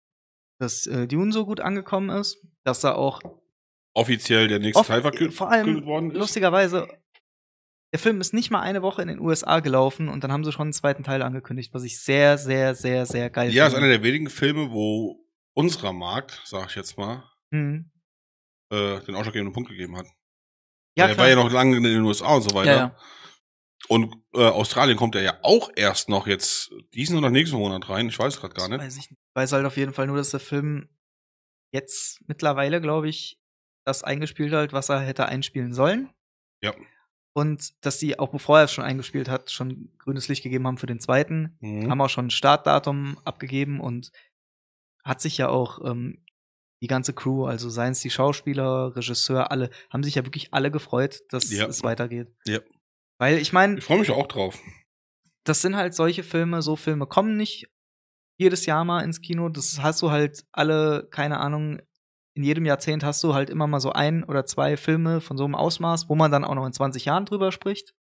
dass äh, Dune so gut angekommen ist, dass da auch Offiziell der nächste oft, Teil verkündet vor allem worden ist. lustigerweise, der Film ist nicht mal eine Woche in den USA gelaufen und dann haben sie schon einen zweiten Teil angekündigt, was ich sehr, sehr, sehr, sehr geil Ja, ist finde. einer der wenigen Filme, wo unserer Markt, sag ich jetzt mal, Mhm. äh, den ausschlaggebenden Punkt gegeben hat. Ja, der war ja noch lange in den USA und so weiter. ja, ja. Und äh, Australien kommt er ja auch erst noch jetzt diesen oder nächsten Monat rein. Ich weiß gerade gar nicht. Weiß ich nicht. Ich weiß halt auf jeden Fall nur, dass der Film jetzt mittlerweile, glaube ich, das eingespielt hat, was er hätte einspielen sollen. Ja. Und dass sie, auch bevor er es schon eingespielt hat, schon grünes Licht gegeben haben für den zweiten. Mhm. Haben auch schon ein Startdatum abgegeben und hat sich ja auch ähm, die ganze Crew, also seien es die Schauspieler, Regisseur, alle, haben sich ja wirklich alle gefreut, dass Ja. es weitergeht. Ja. Weil ich meine, Ich freue mich auch drauf. das sind halt solche Filme, so Filme kommen nicht jedes Jahr mal ins Kino. Das hast du halt alle, keine Ahnung, in jedem Jahrzehnt hast du halt immer mal so ein oder zwei Filme von so einem Ausmaß, wo man dann auch noch in 20 Jahren drüber spricht.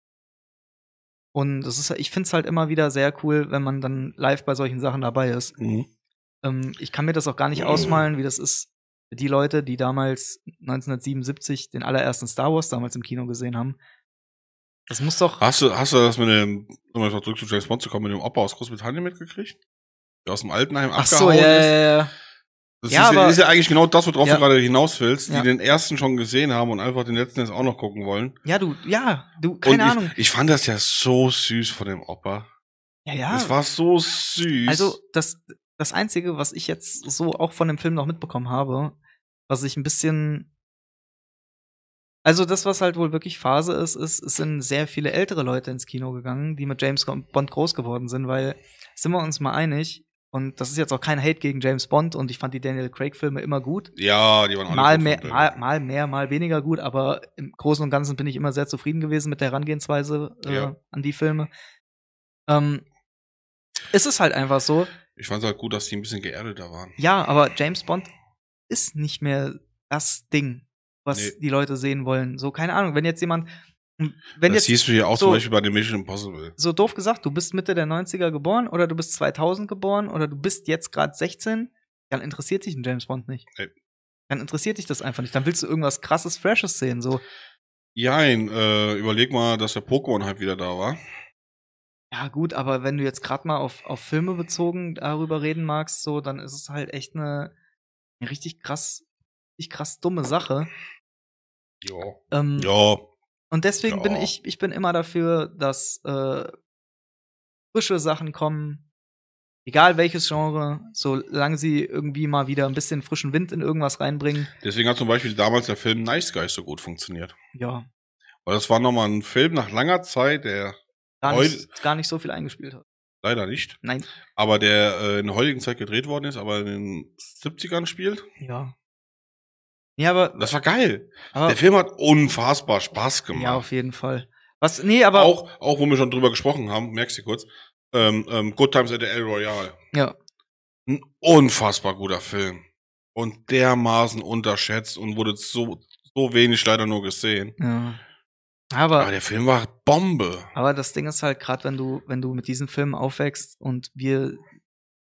Und das ist, ich finde es halt immer wieder sehr cool, wenn man dann live bei solchen Sachen dabei ist. Mhm. Ähm, ich kann mir das auch gar nicht ausmalen, wie das ist für die Leute, die damals 1977 den allerersten Star Wars damals im Kino gesehen haben. Das muss doch. Hast du, hast du das mit dem, um jetzt noch zurück zu James Bond zu kommen, mit dem Opa aus Großbritannien mitgekriegt? Der aus dem Altenheim Ach abgehauen so, ja, ist? ja, ja. Das Ja, ist, ja, aber- ist ja eigentlich genau das, worauf Ja. du gerade hinaus willst, die Ja. den ersten schon gesehen haben und einfach den letzten jetzt auch noch gucken wollen. Ja, du, ja, du, keine und Ahnung. Ich, ich fand das ja so süß von dem Opa. Ja, ja. Das war so süß. Also, das, das Einzige, was ich jetzt so auch von dem Film noch mitbekommen habe, was ich ein bisschen. Also, das, was halt wohl wirklich Phase ist, ist, es sind sehr viele ältere Leute ins Kino gegangen, die mit James Bond groß geworden sind, weil, sind wir uns mal einig, und das ist jetzt auch kein Hate gegen James Bond und ich fand die Daniel Craig-Filme immer gut. ja, die waren alle Mal gut mehr, mal, mal mehr, mal weniger gut, aber im Großen und Ganzen bin ich immer sehr zufrieden gewesen mit der Herangehensweise äh, Ja. an die Filme. Ähm, es ist halt einfach so, Ich fand es halt gut, dass die ein bisschen geerdeter waren. ja, aber James Bond ist nicht mehr das Ding, was Nee. die Leute sehen wollen. So, keine Ahnung, wenn jetzt jemand, wenn das jetzt, siehst du hier auch so- zum Beispiel bei dem Mission Impossible. so doof gesagt, du bist Mitte der 90er geboren oder du bist 2000 geboren oder du bist jetzt gerade 16, dann interessiert dich ein James Bond nicht. Nee. Dann interessiert dich das einfach nicht. Dann willst du irgendwas krasses, freshes sehen. So, Jein, äh, überleg mal, dass der Pokémon halt wieder da war. Ja, gut, aber wenn du jetzt gerade mal auf, auf Filme bezogen darüber reden magst, so, dann ist es halt echt eine, eine richtig krass, richtig krass dumme Sache. Ja. Ähm, Ja. Und deswegen bin Ja. ich, ich bin immer dafür, dass äh, frische Sachen kommen, egal welches Genre, solange sie irgendwie mal wieder ein bisschen frischen Wind in irgendwas reinbringen. Deswegen hat zum Beispiel damals der Film Nice Guys so gut funktioniert. Ja, Weil das war nochmal ein Film nach langer Zeit, der gar Heute- nicht, gar nicht so viel eingespielt hat. leider nicht, Nein, aber der äh, in der heutigen Zeit gedreht worden ist, aber in den 70ern spielt. ja. Ja, aber, Das war geil. aber Der Film hat unfassbar Spaß gemacht. ja, auf jeden Fall. Was, nee, aber auch, auch wo wir schon drüber gesprochen haben, merkst du kurz, ähm, ähm, Good Times at the El Royale. ja, Ein unfassbar guter Film. Und dermaßen unterschätzt und wurde so, so wenig leider nur gesehen. ja. Aber Aber, der Film war Bombe. aber das Ding ist halt gerade, wenn du, wenn du mit diesen Filmen aufwächst und wir,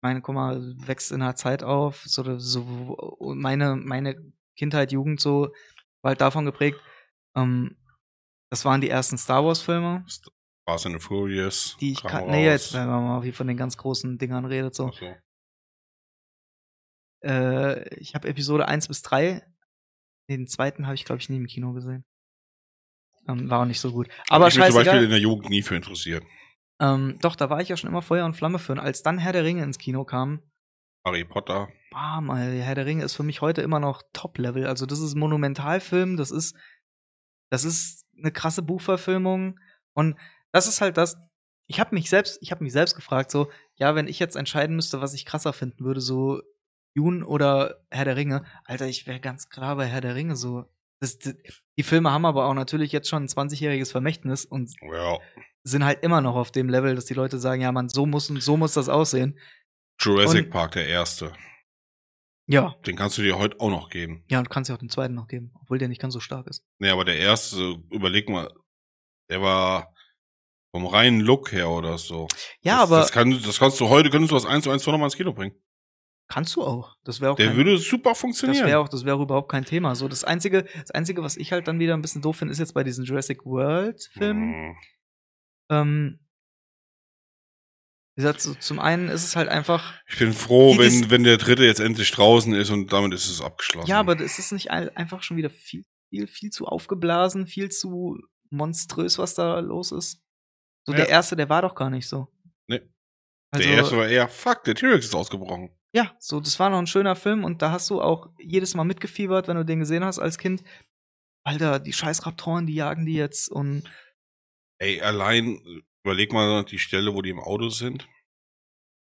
meine, guck mal, wächst in einer Zeit auf, so, so meine, meine Kindheit, Jugend so, war halt davon geprägt. Ähm, das waren die ersten Star Wars Filme, Fast and the Furious. die ich kann. Nee, jetzt, wenn man mal wie von den ganz großen Dingern redet, so. So. Äh, ich habe Episode 1 bis 3. Den zweiten habe ich, glaube ich, nie im Kino gesehen. Ähm, war auch nicht so gut. Aber ich mich zum Beispiel scheißegal. in der Jugend nie für interessiert. Ähm, doch, da war ich ja schon immer Feuer und Flamme für. Und als dann Herr der Ringe ins Kino kam, Harry Potter. Bam, Herr der Ringe ist für mich heute immer noch Top-Level. Also, das ist ein Monumentalfilm, das ist, das ist eine krasse Buchverfilmung. Und das ist halt das. Ich habe mich selbst, ich habe mich selbst gefragt, so, ja, wenn ich jetzt entscheiden müsste, was ich krasser finden würde, so Dune oder Herr der Ringe, Alter, ich wäre ganz klar bei Herr der Ringe so. Das, die, die Filme haben aber auch natürlich jetzt schon ein 20-jähriges Vermächtnis und Ja. sind halt immer noch auf dem Level, dass die Leute sagen, ja, man, so muss und so muss das aussehen. Jurassic Und- Park, der erste. Ja. Den kannst du dir heute auch noch geben. Ja, und du kannst ja auch den zweiten noch geben, obwohl der nicht ganz so stark ist. Nee, aber der erste, überleg mal, der war vom reinen Look her oder so. Ja, das, aber Das, kann, das kannst du heute, könntest du das eins zu eins nochmal ins Kino bringen. kannst du auch. Das wäre auch Der kein, würde super das funktionieren. wäre auch, das wäre überhaupt kein Thema. So, das einzige, das einzige, was ich halt dann wieder ein bisschen doof finde, ist jetzt bei diesen Jurassic World Filmen. Mhm. Ähm, wie gesagt, so, zum einen ist es halt einfach, Ich bin froh, wenn, wenn der dritte jetzt endlich draußen ist und damit ist es abgeschlossen. ja, aber es ist nicht all- einfach schon wieder viel, viel, viel zu aufgeblasen, viel zu monströs, was da los ist. So, Ja. der erste, der war doch gar nicht so. Nee. Also, der erste war eher, fuck, der T-Rex ist ausgebrochen. Ja, so, das war noch ein schöner Film und da hast du auch jedes Mal mitgefiebert, wenn du den gesehen hast als Kind. Alter, die scheiß Raptoren, die jagen die jetzt und Ey, allein, überleg mal die Stelle, wo die im Auto sind.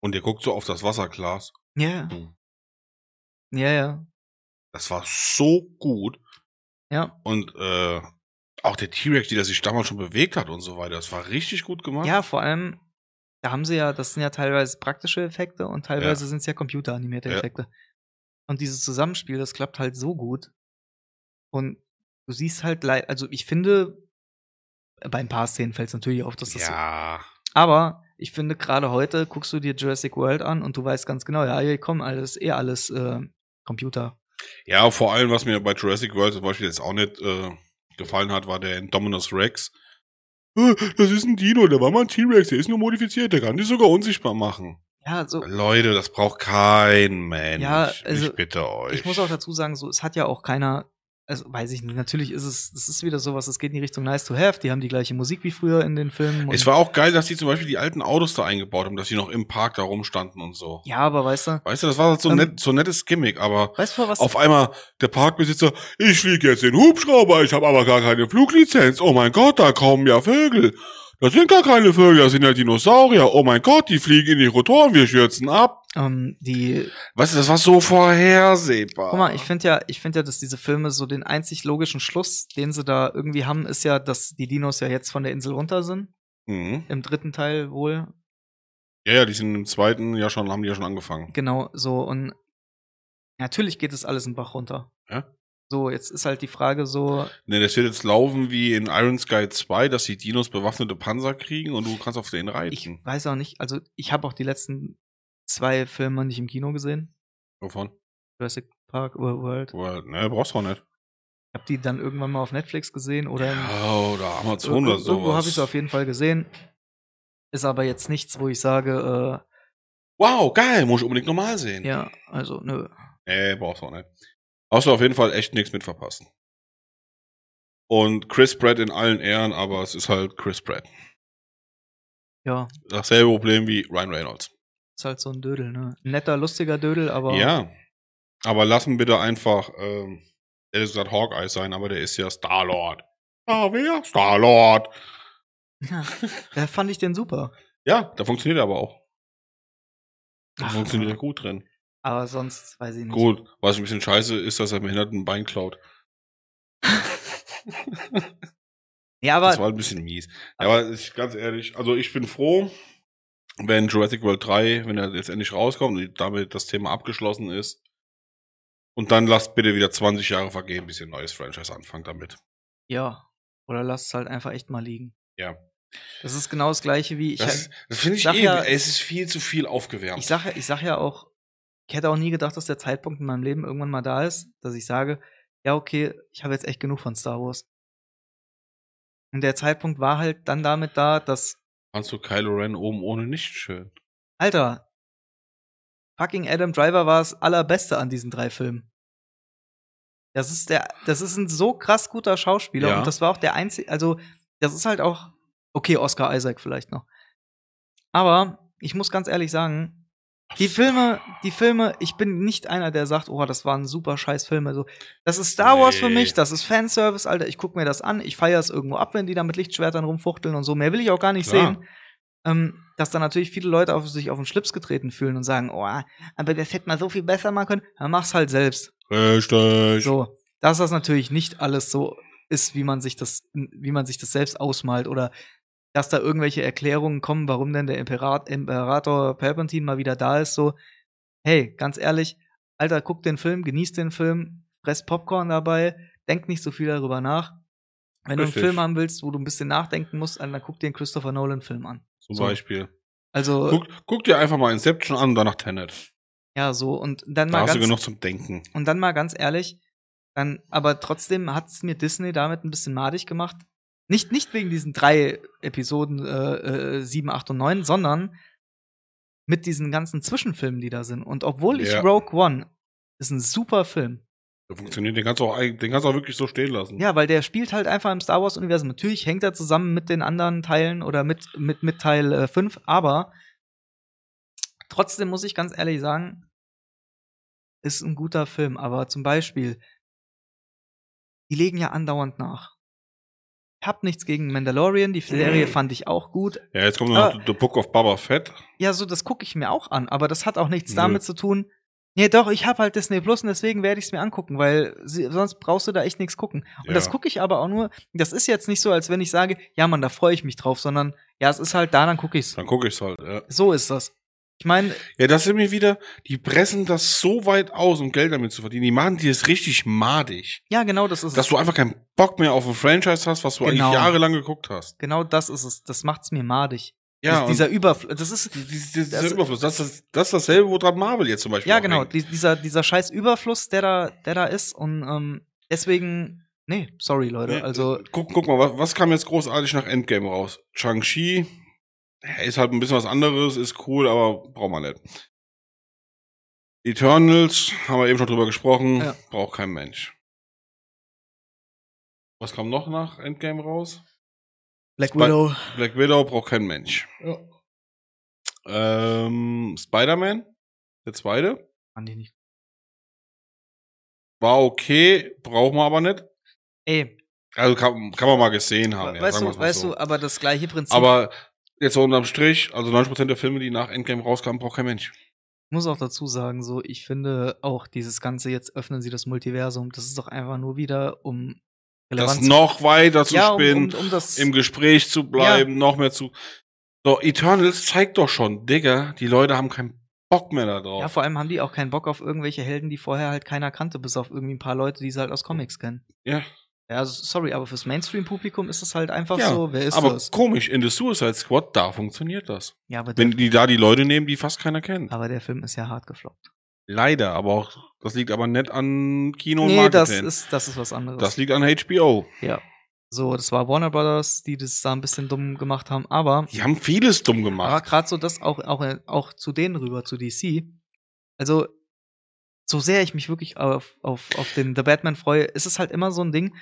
Und der guckt so auf das Wasserglas. ja, Hm. ja, ja, Das war so gut. ja. Und äh, auch der T-Rex, wie der sich damals schon bewegt hat und so weiter, das war richtig gut gemacht. Ja, vor allem, da haben sie ja, das sind ja teilweise praktische Effekte und teilweise sind es ja computeranimierte Ja. Effekte. Und dieses Zusammenspiel, das klappt halt so gut. Und du siehst halt, also ich finde, bei ein paar Szenen fällt es natürlich auf, dass das so ja. Aber ich finde, gerade heute guckst du dir Jurassic World an und du weißt ganz genau, ja, hier kommen alles, eh alles äh, Computer. Ja, vor allem, was mir bei Jurassic World zum Beispiel jetzt auch nicht äh, gefallen hat, war der Indominus Rex. Äh, Das ist ein Dino, der war mal ein T-Rex, der ist nur modifiziert, der kann die sogar unsichtbar machen. Ja, so. Leute, das braucht kein Mensch. Ja, also, ich bitte euch. Ich muss auch dazu sagen, so, es hat ja auch keiner, also weiß ich nicht, natürlich ist es, es ist wieder sowas, es geht in die Richtung nice to have, die haben die gleiche Musik wie früher in den Filmen. es war auch geil, dass die zum Beispiel die alten Autos da eingebaut haben, dass die noch im Park da rumstanden und so. ja, aber weißt du, Weißt du, das war halt so, Ähm, nett, so nettes Gimmick, aber weißt du, was auf einmal der Parkbesitzer, ich fliege jetzt den Hubschrauber, ich habe aber gar keine Fluglizenz. Oh mein Gott, da kommen ja Vögel. Das sind gar keine Vögel, das sind ja Dinosaurier. Oh mein Gott, die fliegen in die Rotoren, wir stürzen ab. ähm, die, Weißt du, das war so vorhersehbar. guck mal, ich finde ja, ich finde ja, dass diese Filme so den einzig logischen Schluss, den sie da irgendwie haben, ist ja, dass die Dinos ja jetzt von der Insel runter sind. mhm. Im dritten Teil wohl. Ja, ja, die sind im zweiten ja schon, haben die ja schon angefangen. Genau, so und natürlich geht es alles einen Bach runter. Ja. So, jetzt ist halt die Frage so, Ne, das wird jetzt laufen wie in Iron Sky 2, dass die Dinos bewaffnete Panzer kriegen und du kannst auf denen ich reiten. weiß auch nicht, also ich habe auch die letzten zwei Filme nicht im Kino gesehen. Wovon? Jurassic Park World. Well, ne, brauchst du auch nicht. Ich habe die dann irgendwann mal auf Netflix gesehen oder Ja, oder Amazon oder irgendwo habe sowas. ich sie auf jeden Fall gesehen. Ist aber jetzt nichts, wo ich sage, Wow, geil, muss ich unbedingt nochmal äh, sehen. ja, also nö. Nee, brauchst du auch nicht. Hast du auf jeden Fall echt nichts mit verpassen. Und Chris Pratt in allen Ehren, aber es ist halt Chris Pratt. Ja, Dasselbe Problem wie Ryan Reynolds. ist halt so ein Dödel, ne? Netter, lustiger Dödel, aber Ja. Aber lassen bitte einfach, ähm, er ist gesagt Hawkeye sein, aber der ist ja Star-Lord. Ah, wer? Star-Lord. ja, da fand ich den super. Ja, da funktioniert er aber auch. Da Ach, funktioniert er gut drin. Aber sonst weiß ich nicht. Gut, was ein bisschen scheiße ist, dass er mir hinter ein Bein klaut. Ja, aber das war ein bisschen mies. Ja, aber ich, ganz ehrlich, also ich bin froh, wenn Jurassic World 3, wenn er jetzt endlich rauskommt und damit das Thema abgeschlossen ist. Und dann lasst bitte wieder 20 Jahre vergehen, bis ihr ein neues Franchise anfangt damit. ja. Oder lass es halt einfach echt mal liegen. Ja. Das ist genau das gleiche wie ich. Das, ist- das finde ich sag eh, ja- es ist viel zu viel aufgewärmt. Ich sage ich sag ja auch, ich hätte auch nie gedacht, dass der Zeitpunkt in meinem Leben irgendwann mal da ist, dass ich sage, ja, okay, ich habe jetzt echt genug von Star Wars. Und der Zeitpunkt war halt dann damit da, dass, Fandst du Kylo Ren oben ohne nicht schön? Alter, fucking Adam Driver war das allerbeste an diesen drei Filmen. Das ist der, das ist ein so krass guter Schauspieler Ja. und das war auch der einzige, also, das ist halt auch, okay, Oscar Isaac vielleicht noch. Aber ich muss ganz ehrlich sagen, Die Filme, die Filme, ich bin nicht einer, der sagt, oh, das waren super scheiß Filme. So, das ist Star Wars für Nee. mich, das ist Fanservice, Alter. Ich guck mir das an, ich feiere es irgendwo ab, wenn die da mit Lichtschwertern rumfuchteln und so. Mehr will ich auch gar nicht Klar. sehen. Ähm, dass da natürlich viele Leute auf sich auf den Schlips getreten fühlen und sagen, oh, aber das hätte man so viel besser machen können. Dann mach's halt selbst. Richtig. So, dass das natürlich nicht alles so ist, wie man sich das, wie man sich das selbst ausmalt oder dass da irgendwelche Erklärungen kommen, warum denn der Imperat Imperator Palpatine mal wieder da ist. So, hey, ganz ehrlich, Alter, guck den Film, genieß den Film, fress Popcorn dabei, denk nicht so viel darüber nach. Wenn du Richtig. einen Film haben willst, wo du ein bisschen nachdenken musst, dann guck dir einen Christopher Nolan Film an. Zum So. Beispiel. Also, Guck, guck dir einfach mal Inception an und danach Tenet. ja, so und dann Da mal hast du ganz genug zum Denken. Und dann mal ganz ehrlich, dann, aber trotzdem hat es mir Disney damit ein bisschen madig gemacht. Nicht, nicht wegen diesen drei Episoden äh, äh, 7, 8 und 9, sondern mit diesen ganzen Zwischenfilmen, die da sind. Und obwohl ich Ja. Rogue One ist ein super Film. Der funktioniert, den kannst du auch, den kannst du auch wirklich so stehen lassen. Ja, weil der spielt halt einfach im Star Wars-Universum. Natürlich hängt er zusammen mit den anderen Teilen oder mit, mit, mit Teil äh, 5, aber trotzdem muss ich ganz ehrlich sagen, ist ein guter Film. Aber zum Beispiel, die legen ja andauernd nach. Ich hab nichts gegen Mandalorian, die Serie Mhm. fand ich auch gut. Ja, jetzt kommt noch Aber- The Book of Boba Fett. Ja, so, das gucke ich mir auch an, aber das hat auch nichts Nö. damit zu tun. Nee, doch, ich hab halt Disney Plus und deswegen werde ich es mir angucken, weil sie, sonst brauchst du da echt nichts gucken. Und Ja. das gucke ich aber auch nur, das ist jetzt nicht so, als wenn ich sage, ja, Mann, da freue ich mich drauf, sondern ja, es ist halt da, dann gucke ich's. Dann gucke ich's halt, ja. So ist das. Ich meine, Ja, das sind mir wieder, die pressen das so weit aus, um Geld damit zu verdienen. Die machen dir es richtig madig. ja, genau das ist Dass es. du einfach keinen Bock mehr auf ein Franchise hast, was du Genau. eigentlich jahrelang geguckt hast. Genau das ist es. Das macht's mir madig. Ja, Dies- dieser Überfluss, das ist, dieser das- Überfluss, das ist, das ist dasselbe, woran Marvel jetzt zum Beispiel ja genau, hängt. die, dieser, dieser scheiß Überfluss, der da, der da ist und ähm, deswegen, nee, sorry Leute, Nee, also guck, guck mal, was, was kam jetzt großartig nach Endgame raus? Shang-Chi ja, ist halt ein bisschen was anderes, ist cool, aber braucht man nicht. Eternals, haben wir eben schon drüber gesprochen, Ja. braucht kein Mensch. Was kam noch nach Endgame raus? Black Widow. Black Widow braucht kein Mensch. Ja. Ähm, Spider-Man, der zweite, Fand ich nicht. war okay, braucht man aber nicht. Ey, Also kann, kann man mal gesehen haben. ja, weißt du, weißt so. du, aber das gleiche Prinzip Aber jetzt so unterm Strich, also 90% der Filme, die nach Endgame rauskamen, braucht kein Mensch. Ich muss auch dazu sagen, so, ich finde auch dieses Ganze, jetzt öffnen sie das Multiversum, das ist doch einfach nur wieder, um Das Relevanz noch weiter zu ja, um, spinnen, um, um das, im Gespräch zu bleiben, noch mehr zu. So, Eternals zeigt doch schon, Digga, die Leute haben keinen Bock mehr da drauf. ja, vor allem haben die auch keinen Bock auf irgendwelche Helden, die vorher halt keiner kannte, bis auf irgendwie ein paar Leute, die sie halt aus Comics kennen. Ja. Ja, also, sorry, aber fürs Mainstream-Publikum ist es halt einfach Ja, so, wer ist aber das? komisch, in The Suicide Squad, da funktioniert das. Ja, aber Wenn die da die Leute nehmen, die fast keiner kennt. aber der Film ist ja hart gefloppt. Leider, aber auch, das liegt aber nicht an Kino und Nee, das Marketing. ist, das ist was anderes. das liegt an HBO. ja. So, das war Warner Brothers, die das da ein bisschen dumm gemacht haben, aber Die haben vieles dumm aber gemacht. gerade so das auch, auch, auch zu denen rüber, zu DC. Also, so sehr ich mich wirklich auf, auf, auf den The Batman freue, ist es halt immer so ein Ding.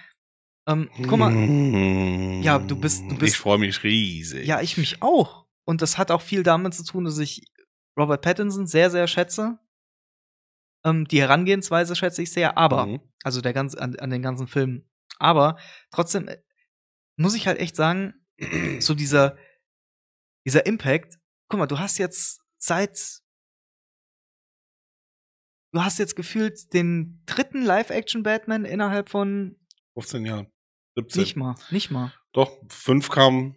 Ähm, guck mal, Mm. Ja, du bist- du bist- Ich freue mich riesig. ja, ich mich auch. Und das hat auch viel damit zu tun, dass ich Robert Pattinson sehr, sehr schätze. Ähm, die Herangehensweise schätze ich sehr, aber, Mhm. also der ganz, an, an den ganzen Film. Aber trotzdem äh, muss ich halt echt sagen, so dieser, dieser Impact, guck mal, du hast jetzt seit du hast jetzt gefühlt den dritten Live-Action-Batman innerhalb von 15 Jahren. 17. nicht mal, nicht mal. Doch, fünf kam.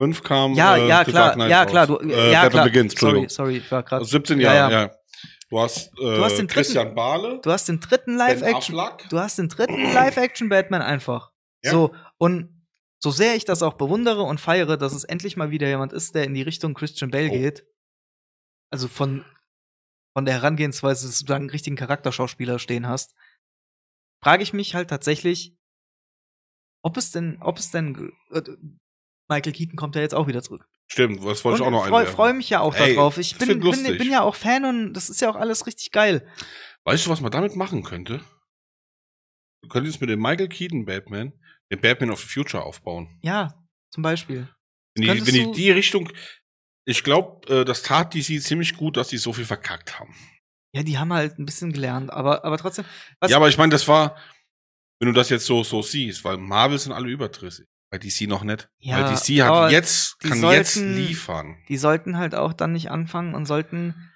Fünf kam. Ja, äh, ja, The klar, ja, raus. klar, du, äh, ja, klar. Begins, sorry, sorry, ich war gerade. Also 17 Ja, Jahre, ja. ja. Du hast, äh, Du hast den dritten- Christian Bahle, Du hast den dritten Live-Action, du hast den dritten Live-Action-Batman einfach. Ja. So, und so sehr ich das auch bewundere und feiere, dass es endlich mal wieder jemand ist, der in die Richtung Christian Bale Oh. geht. Also von, von der Herangehensweise, dass du da einen richtigen Charakterschauspieler stehen hast, frage ich mich halt tatsächlich, ob es denn, ob es denn, äh, Michael Keaton kommt ja jetzt auch wieder zurück. Stimmt, das wollte ich auch noch freue einwerfen. freu mich ja auch Ey, darauf. Ich bin, bin, bin ja auch Fan und das ist ja auch alles richtig geil. Weißt du, was man damit machen könnte? Du könntest mit dem Michael Keaton Batman den Batman of the Future aufbauen. Ja, zum Beispiel. Wenn die, wenn die die Richtung, ich glaube, äh, das tat DC ziemlich gut, dass die so viel verkackt haben. Ja, die haben halt ein bisschen gelernt, aber, aber trotzdem. Ja, aber ich meine, das war, wenn du das jetzt so, so siehst, weil Marvel sind alle überdrüssig. Bei DC noch nicht. Ja, weil DC hat jetzt, die kann jetzt sollten- liefern. die sollten halt auch dann nicht anfangen und sollten,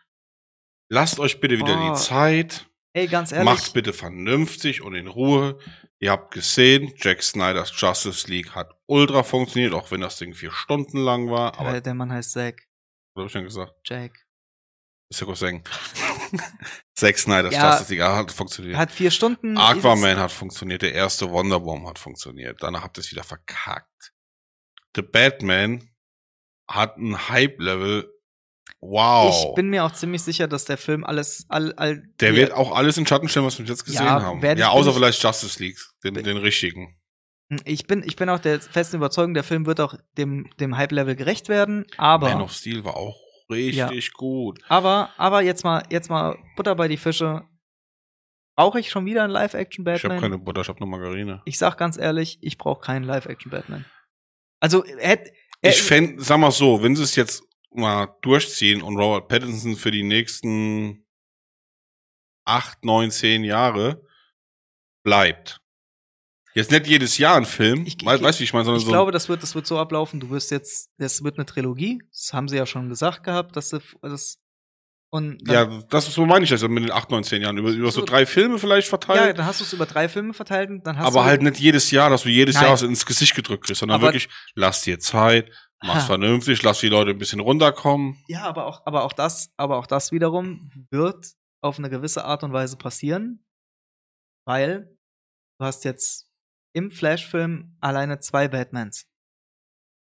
Lasst euch bitte wieder Boah, die Zeit. ey, ganz ehrlich, Macht bitte vernünftig und in Ruhe. Ihr habt gesehen, Jack Snyders Justice League hat ultra funktioniert, auch wenn das Ding vier Stunden lang war. Aber, der Mann heißt Zack, was hab ich denn gesagt? Jack. Ist ja sagen. Zack Snyders Ja. Justice League hat funktioniert. Hat vier Stunden. Aquaman hat funktioniert, der erste Wonder Woman hat funktioniert. Danach habt ihr es wieder verkackt. The Batman hat ein Hype-Level. Wow. Ich bin mir auch ziemlich sicher, dass der Film alles, all, all. der wird auch alles in Schatten stellen, was wir jetzt gesehen Ja, haben. Ja, außer vielleicht Justice League, den, den richtigen. Ich bin, ich bin auch der festen Überzeugung, der Film wird auch dem, dem Hype-Level gerecht werden, aber. Man of Steel war auch richtig gut. Aber, aber jetzt mal, jetzt mal Butter bei die Fische. Brauche ich schon wieder einen Ich Live-Action-Batman? habe keine Butter, ich habe nur Margarine. Ich sag ganz ehrlich, ich brauche keinen Live-Action-Batman. Also, hätte. Äh, Ich fänd, sag mal so, wenn sie es jetzt mal durchziehen und Robert Pattinson für die nächsten acht, neun, zehn Jahre bleibt. Jetzt nicht jedes Jahr ein Film, Ich- ich- weißt du, wie ich meine, sondern ich so. glaube, das wird, das wird so ablaufen. Du wirst jetzt, das wird eine Trilogie. Das haben sie ja schon gesagt gehabt, dass sie das. Und ja, das ist so meine ich das mit den acht, neun, zehn Jahren. Über, über so So- drei Filme vielleicht ja, verteilt. dann hast du es über drei Filme verteilt. Dann hast aber halt nicht jedes Jahr, dass du jedes Nein. Jahr was ins Gesicht gedrückt kriegst, sondern Aber- wirklich, lass dir Zeit, mach's Ha. vernünftig, lass die Leute ein bisschen runterkommen. Ja, aber auch, aber auch das, aber auch das wiederum wird auf eine gewisse Art und Weise passieren, weil du hast jetzt im Flash-Film alleine zwei Batmans.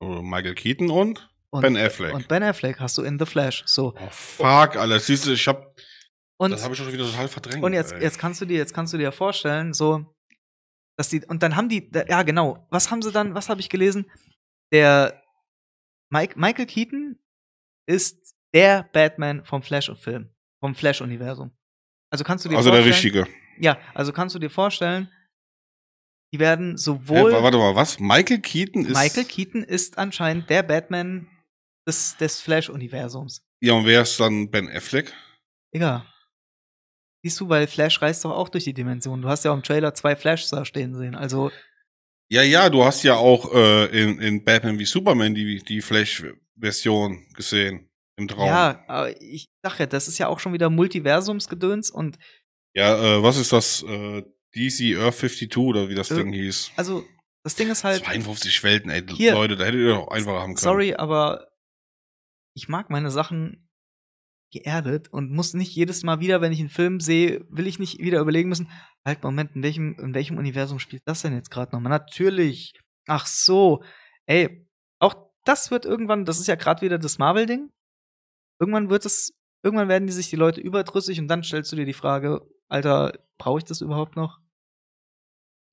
Oh, Michael Keaton und, Und, Ben Affleck. Und Ben Affleck hast du in The Flash. So. oh, fuck, Alter, siehst du, ich hab, Und, das habe ich schon wieder total verdrängt. und jetzt, ey. jetzt kannst du dir, jetzt kannst du dir vorstellen, so, dass die, und dann haben die, ja genau, was haben sie dann, was habe ich gelesen? Der Mike, Michael Keaton ist der Batman vom Flash-Film, vom Flash-Universum. Also kannst du dir Also der vorstellen, richtige. Ja, also kannst du dir vorstellen, die werden sowohl wa- warte mal, was? Michael Keaton ist. Michael Keaton ist anscheinend der Batman des, des Flash-Universums. Ja, und wer ist dann Ben Affleck? Egal. Siehst du, weil Flash reist doch auch durch die Dimension. Du hast ja auch im Trailer zwei Flashs da stehen sehen. Also, Ja, ja, du hast ja auch äh, in, in Batman wie Superman die, die Flash-Version gesehen. Im Traum. ja, aber ich ja, das ist ja auch schon wieder Multiversumsgedöns und Ja, äh, was ist das? Äh, DC Earth 52 oder wie das Äh, Ding hieß? also, das Ding ist halt, 52 Welten, ey, Hier. Leute, da hättet ihr doch einfacher haben können. sorry, aber ich mag meine Sachen geerdet und muss nicht jedes Mal wieder, wenn ich einen Film sehe, will ich nicht wieder überlegen müssen, halt, Moment, in welchem, in welchem Universum spielt das denn jetzt gerade nochmal? Natürlich. Ach so. Ey, auch das wird irgendwann, das ist ja gerade wieder das Marvel-Ding. Irgendwann wird es, irgendwann werden die sich die Leute überdrüssig und dann stellst du dir die Frage, Alter, brauche ich das überhaupt noch?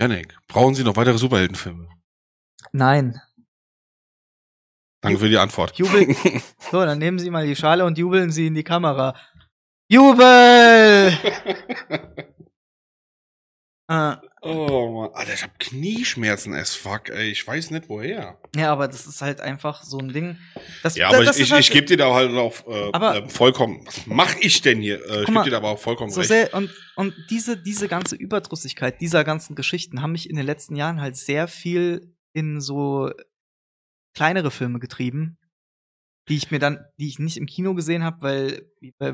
Janik, brauchen Sie noch weitere Superheldenfilme? Nein. Danke für die Antwort. Jubel. So, dann nehmen Sie mal die Schale und jubeln Sie in die Kamera. Jubel! äh, oh Mann, Alter, ich hab Knieschmerzen as fuck, ey. Ich weiß nicht woher. ja, aber das ist halt einfach so ein Ding. Das, Ja, aber das ich, ich, halt ich gebe dir da halt auch äh, Aber- äh, vollkommen. Was mach ich denn hier? Äh, ich gebe dir da aber auch vollkommen so recht. sehr, und, und diese, diese ganze Überdrüssigkeit dieser ganzen Geschichten haben mich in den letzten Jahren halt sehr viel in so kleinere Filme getrieben, die ich mir dann, die ich nicht im Kino gesehen habe, weil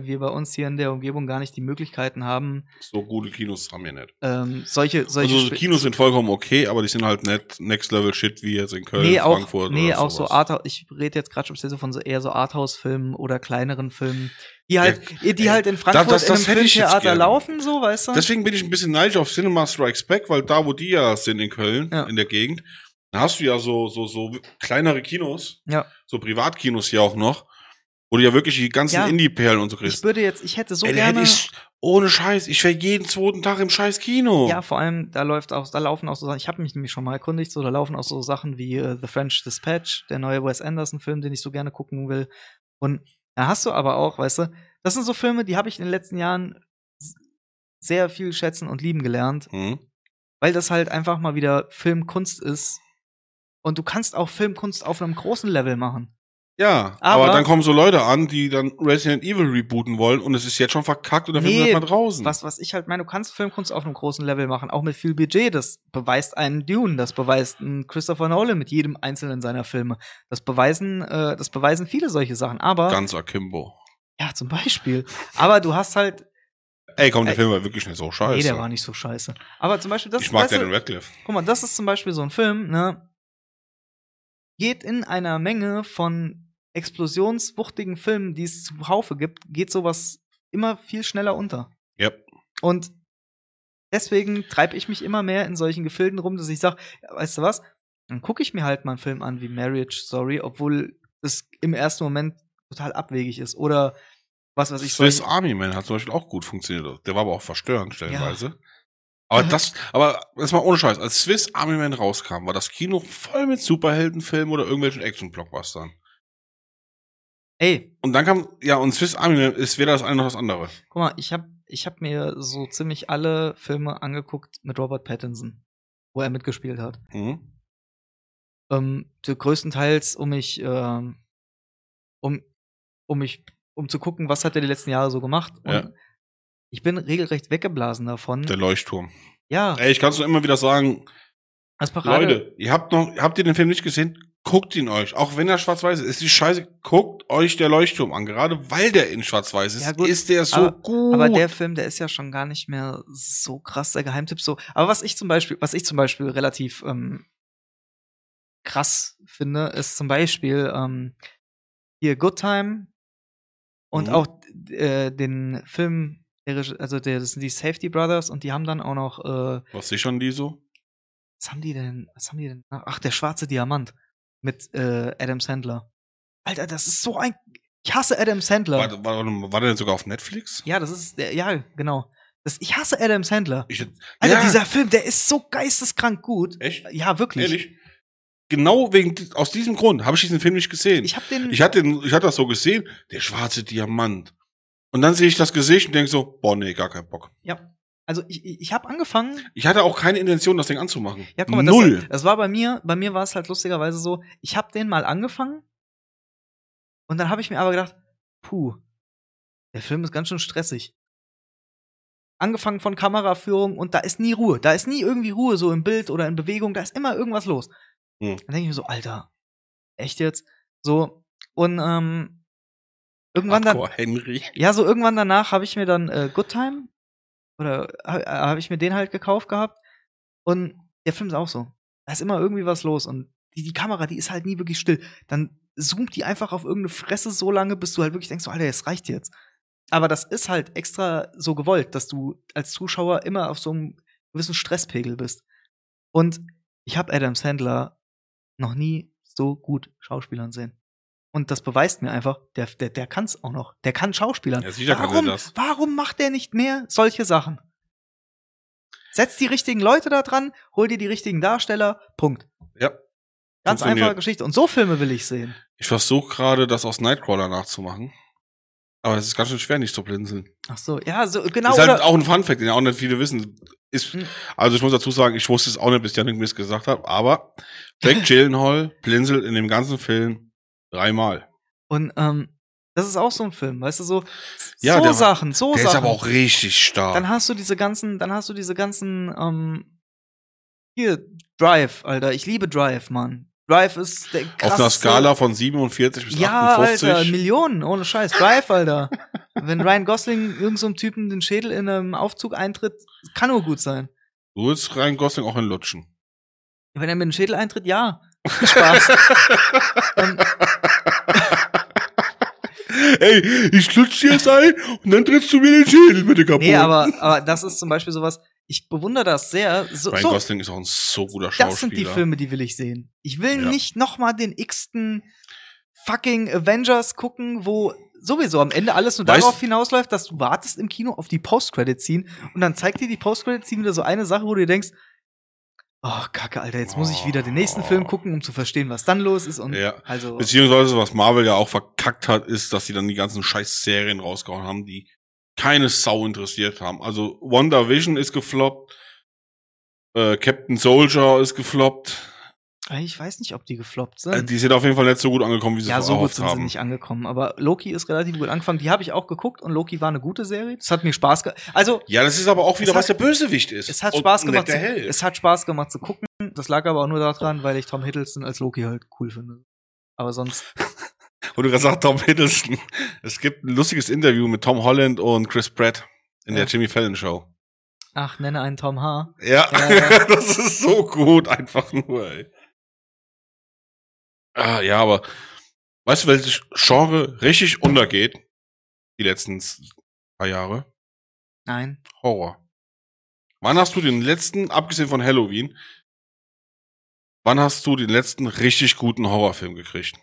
wir bei uns hier in der Umgebung gar nicht die Möglichkeiten haben, So gute Kinos haben wir nicht. ähm, solche, solche Also Spe- Kinos sind vollkommen okay, aber die sind halt nicht Next Level Shit wie jetzt in Köln, nee, auch, Frankfurt nee, auch so sowas. Arthouse, ich rede jetzt gerade speziell so von so eher so Arthouse-Filmen oder kleineren Filmen, die halt, die ey, halt in Frankfurt das- das in einem Filmtheater laufen, so, weißt du? Deswegen bin ich ein bisschen neidisch auf Cinema Strikes Back, weil da, wo die ja sind in Köln, Ja. in der Gegend, da hast du ja so, so, so kleinere Kinos, ja. so Privatkinos hier auch noch, wo du ja wirklich die ganzen Ja. Indie-Perlen und so Ich kriegst. würde jetzt, ich hätte so Ey, gerne. hätte ich, ohne Scheiß, ich wäre jeden zweiten Tag im scheiß Kino. Ja, vor allem, da läuft auch, da laufen auch so Sachen, ich habe mich nämlich schon mal erkundigt, so, da laufen auch so Sachen wie äh, The French Dispatch, der neue Wes Anderson-Film, den ich so gerne gucken will. Und da hast du aber auch, weißt du, das sind so Filme, die habe ich in den letzten Jahren sehr viel schätzen und lieben gelernt, Hm? weil das halt einfach mal wieder Filmkunst ist. Und du kannst auch Filmkunst auf einem großen Level machen. Ja, aber, Aber- dann kommen so Leute an, die dann Resident Evil rebooten wollen und es ist jetzt schon verkackt und der Film Nee, ist nicht mal draußen. Was, was ich halt meine, du kannst Filmkunst auf einem großen Level machen, auch mit viel Budget. Das beweist einen Dune, das beweist ein Christopher Nolan mit jedem einzelnen seiner Filme. Das beweisen, äh, das beweisen viele solche Sachen. Aber Ganz akimbo. ja, zum Beispiel. Aber du hast halt, Ey, komm, der Film war wirklich nicht so scheiße. nee, der war nicht so scheiße. Aber zum Beispiel das, ich mag weißt du, den Radcliffe. guck mal, das ist zum Beispiel so ein Film, ne? Geht in einer Menge von explosionswuchtigen Filmen, die es zuhaufe gibt, geht sowas immer viel schneller unter. Yep. Und deswegen treibe ich mich immer mehr in solchen Gefilden rum, dass ich sage, weißt du was, dann gucke ich mir halt mal einen Film an wie Marriage Story, obwohl es im ersten Moment total abwegig ist. Oder was weiß ich, Swiss Army Man hat zum Beispiel auch gut funktioniert. Der war aber auch verstörend stellenweise. Aber das, aber das mal ohne Scheiß. Als Swiss Army Man rauskam, war das Kino voll mit Superheldenfilmen oder irgendwelchen Action-Blockbustern. Ey, Und dann kam, ja, und Swiss Army Man ist weder das eine noch das andere. guck mal, ich habe ich hab mir so ziemlich alle Filme angeguckt mit Robert Pattinson, wo er mitgespielt hat. Mhm. ähm, größtenteils, um mich, ähm, um, um mich, um zu gucken, was hat er die letzten Jahre so gemacht. Und Ja. Ich bin regelrecht weggeblasen davon. Der Leuchtturm. ja, Ey, ich kann es nur immer wieder sagen, als. Leute, ihr habt noch, habt ihr den Film nicht gesehen? Guckt ihn euch. Auch wenn er schwarz-weiß ist. Ist die Scheiße, guckt euch der Leuchtturm an. Gerade weil der in schwarz-weiß ist, Ja, ist der so aber, gut. aber der Film, der ist ja schon gar nicht mehr so krass der Geheimtipp so. Aber was ich zum Beispiel, was ich zum Beispiel relativ ähm, krass finde, ist zum Beispiel ähm, hier Good Time und Mhm. auch äh, den Film, der, also der, das sind die Safety Brothers und die haben dann auch noch äh, Was sichern die so? was haben die denn? Was haben die denn? Ach, der schwarze Diamant mit äh, Adam Sandler. Alter, das ist so ein. Ich hasse Adam Sandler. War, war, war der denn sogar auf Netflix? Ja, das ist der, ja, genau. Das, ich hasse Adam Sandler. Ich, Alter, ja, dieser Film, der ist so geisteskrank gut. Echt? Ja, wirklich. Ehrlich? Genau wegen, aus diesem Grund habe ich diesen Film nicht gesehen. Ich hab den. Ich hatte, den- ich hatte das so gesehen, der schwarze Diamant. Und dann sehe ich das Gesicht und denke so, boah, nee, gar keinen Bock. ja. Also ich, ich habe angefangen. Ich hatte auch keine Intention, das Ding anzumachen. Ja, guck mal, Null. Das, das war bei mir. Bei mir war es halt lustigerweise so. Ich habe den mal angefangen und dann habe ich mir aber gedacht, puh, der Film ist ganz schön stressig. Angefangen von Kameraführung und da ist nie Ruhe. Da ist nie irgendwie Ruhe so im Bild oder in Bewegung. Da ist immer irgendwas los. Hm. Dann denke ich mir so, Alter, echt jetzt? So und ähm, irgendwann dann. Henry. Ja, so irgendwann danach habe ich mir dann äh, Good Time oder habe hab ich mir den halt gekauft gehabt und der Film ist auch so. Da ist immer irgendwie was los und die, die Kamera, die ist halt nie wirklich still. Dann zoomt die einfach auf irgendeine Fresse so lange, bis du halt wirklich denkst, so, Alter, es reicht jetzt. Aber das ist halt extra so gewollt, dass du als Zuschauer immer auf so einem gewissen Stresspegel bist. Und ich habe Adam Sandler noch nie so gut Schauspielern sehen. Und das beweist mir einfach, der, der, der kann es auch noch. Der kann Schauspielern. Ja, sicher kann er warum, das. warum macht der nicht mehr solche Sachen? Setz die richtigen Leute da dran, hol dir die richtigen Darsteller, Punkt. Ja. Ganz einfache Geschichte. Und so Filme will ich sehen. Ich versuche gerade, das aus Nightcrawler nachzumachen. Aber es ist ganz schön schwer, nicht zu blinzeln. Ach so, ja, so genau. ist halt oder- auch ein Funfact, den ja auch nicht viele wissen. Ist, Hm. also ich muss dazu sagen, ich wusste es auch nicht, bis Janik mir es gesagt hat, aber Jack Gyllenhaal blinzelt in dem ganzen Film dreimal. Und ähm, das ist auch so ein Film, weißt du, so, Ja, so der- Sachen, so Der ist Sachen. aber auch richtig stark. dann hast du diese ganzen, dann hast du diese ganzen, ähm, hier, Drive, Alter. Ich liebe Drive, Mann. Drive ist der Auf einer krasseste- Skala von 47 bis Ja, 58. Alter, Millionen, ohne Scheiß. Drive, Alter. Wenn Ryan Gosling irgendeinem so Typen den Schädel in einem Aufzug eintritt, kann nur gut sein. du willst Ryan Gosling auch in Lutschen. Wenn er mit dem Schädel eintritt, ja. Spaß. ähm, Ey, ich lutsch dir jetzt ein und dann trittst du mir den Schädel mit der kaputt. nee, aber, aber das ist zum Beispiel sowas, ich bewundere das sehr. So, Ryan so, Gosling ist auch ein so guter Schauspieler. das sind die Filme, die will ich sehen. Ich will Ja. nicht noch mal den x-ten fucking Avengers gucken, wo sowieso am Ende alles nur Weißt- darauf hinausläuft, dass du wartest im Kino auf die Post-Credit-Scene und dann zeigt dir die Post-Credit-Scene wieder so eine Sache, wo du dir denkst, oh, kacke, Alter, jetzt muss ich wieder den nächsten Film gucken, um zu verstehen, was dann los ist und Ja. also Beziehungsweise, was Marvel ja auch verkackt hat, ist, dass sie dann die ganzen scheiß Serien rausgehauen haben, die keine Sau interessiert haben. Also WandaVision ist gefloppt, äh, Captain Soldier ist gefloppt. Ich weiß nicht, ob die gefloppt Äh, sind. die sind auf jeden Fall nicht so gut angekommen, wie sie ja, es so gut sind sie haben. nicht angekommen. Aber Loki ist relativ gut angefangen. Die habe ich auch geguckt und Loki war eine gute Serie. Das hat mir Spaß gemacht. Also, Ja, das ist aber auch wieder, hat- was der Bösewicht ist. es hat Und Spaß gemacht. der Zu, es hat Spaß gemacht zu gucken. Das lag aber auch nur daran, weil ich Tom Hiddleston als Loki halt cool finde. Aber sonst, Wo du gerade sagst, Tom Hiddleston. Es gibt ein lustiges Interview mit Tom Holland und Chris Pratt in Ja. der Jimmy Fallon Show. ach, nenne einen Tom H. Ja, Ja, ja. das ist so gut, einfach nur, ey. Ah, ja, aber weißt du, welches Genre richtig untergeht? Die letzten paar Jahre? Nein. Horror. Wann hast du den letzten, abgesehen von Halloween, wann hast du den letzten richtig guten Horrorfilm gekriegt?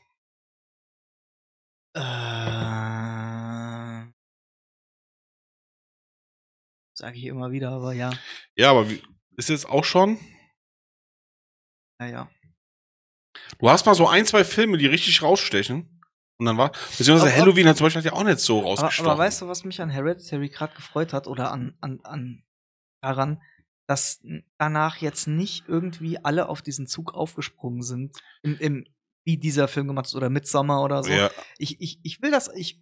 Äh, Sage ich immer wieder, aber ja. Ja, aber wie, ist jetzt auch schon? Ja, ja. Du hast mal so ein, zwei Filme, die richtig rausstechen. Und dann war, beziehungsweise Aber- Halloween hat zum Beispiel ja auch nicht so Aber, rausgestochen. aber weißt du, was mich an Hereditary gerade gefreut hat oder an, an, an daran, dass danach jetzt nicht irgendwie alle auf diesen Zug aufgesprungen sind, im, im, wie dieser Film gemacht ist oder Midsommar oder so. ja, Ich, ich, ich will das, ich,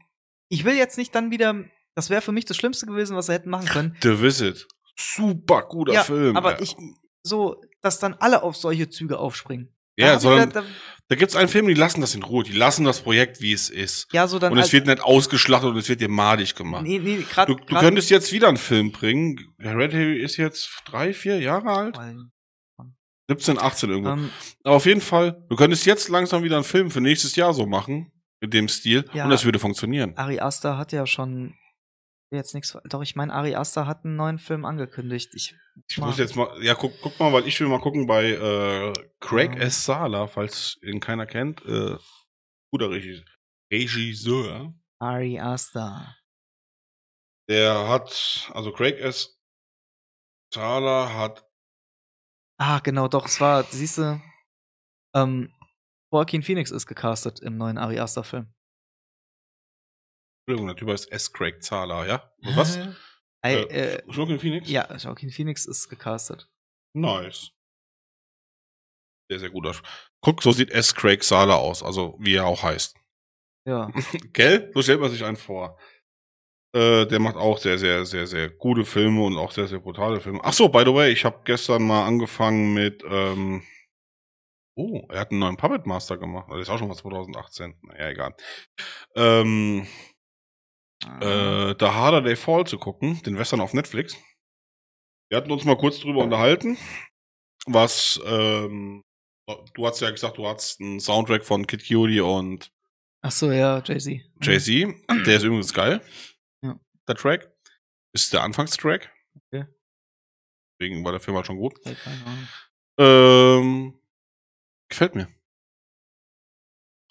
ich will jetzt nicht dann wieder, das wäre für mich das Schlimmste gewesen, was sie hätten machen können. The Visit. Super guter ja, Film. aber ey. ich, so, dass dann alle auf solche Züge aufspringen. Ja, sondern da, da, da gibt's einen Film, die lassen das in Ruhe. Die lassen das Projekt, wie es ist. ja, so dann. und es wird nicht ausgeschlachtet und es wird dir madig gemacht. nee, nee, grad, du, du könntest jetzt wieder einen Film bringen. Hereditary ist jetzt drei, vier Jahre alt. 17, 18 irgendwo. Ähm, Aber auf jeden Fall, du könntest jetzt langsam wieder einen Film für nächstes Jahr so machen. Mit dem Stil. Ja. Und das würde funktionieren. Ari Aster hat ja schon jetzt nichts. Doch, ich meine, Ari Aster hat einen neuen Film angekündigt. Ich, Ich muss jetzt mal, ja, guck, guck mal, weil ich will mal gucken bei äh, Craig Ja. S. Sala, falls ihn keiner kennt. Äh, guter Regisseur. Regisseur. Ari Aster. Der hat, also Craig S. Sala hat, Ah, genau, doch, es war, siehst du, ähm, Joaquin Phoenix ist gecastet im neuen Ari Aster Film. Entschuldigung, der Typ heißt S. Craig Sala, ja? Und was? Ei, Äh, äh, Joaquin Phoenix? ja, Joaquin Phoenix ist gecastet. Nice. Sehr, sehr guter. Guck, so sieht S. Craig Sala aus, also wie er auch heißt. Ja. Gell? So stellt man sich einen vor. Äh, der macht auch sehr, sehr, sehr, sehr gute Filme und auch sehr, sehr brutale Filme. Ach so, by the way, ich habe gestern mal angefangen mit, ähm, oh, er hat einen neuen Puppet Master gemacht. Das ist auch schon mal 2018. Naja, egal. Ähm, äh, The Harder They Fall zu gucken, den Western auf Netflix. Wir hatten uns mal kurz drüber unterhalten, was, ähm, du hast ja gesagt, du hast einen Soundtrack von Kid Cudi und Ach so, ja, Jay-Z. Jay-Z. Der ist übrigens geil. Ja. Der Track. Ist der Anfangstrack. Okay. Deswegen war der Film halt schon gut. Ahnung. Ähm, gefällt mir.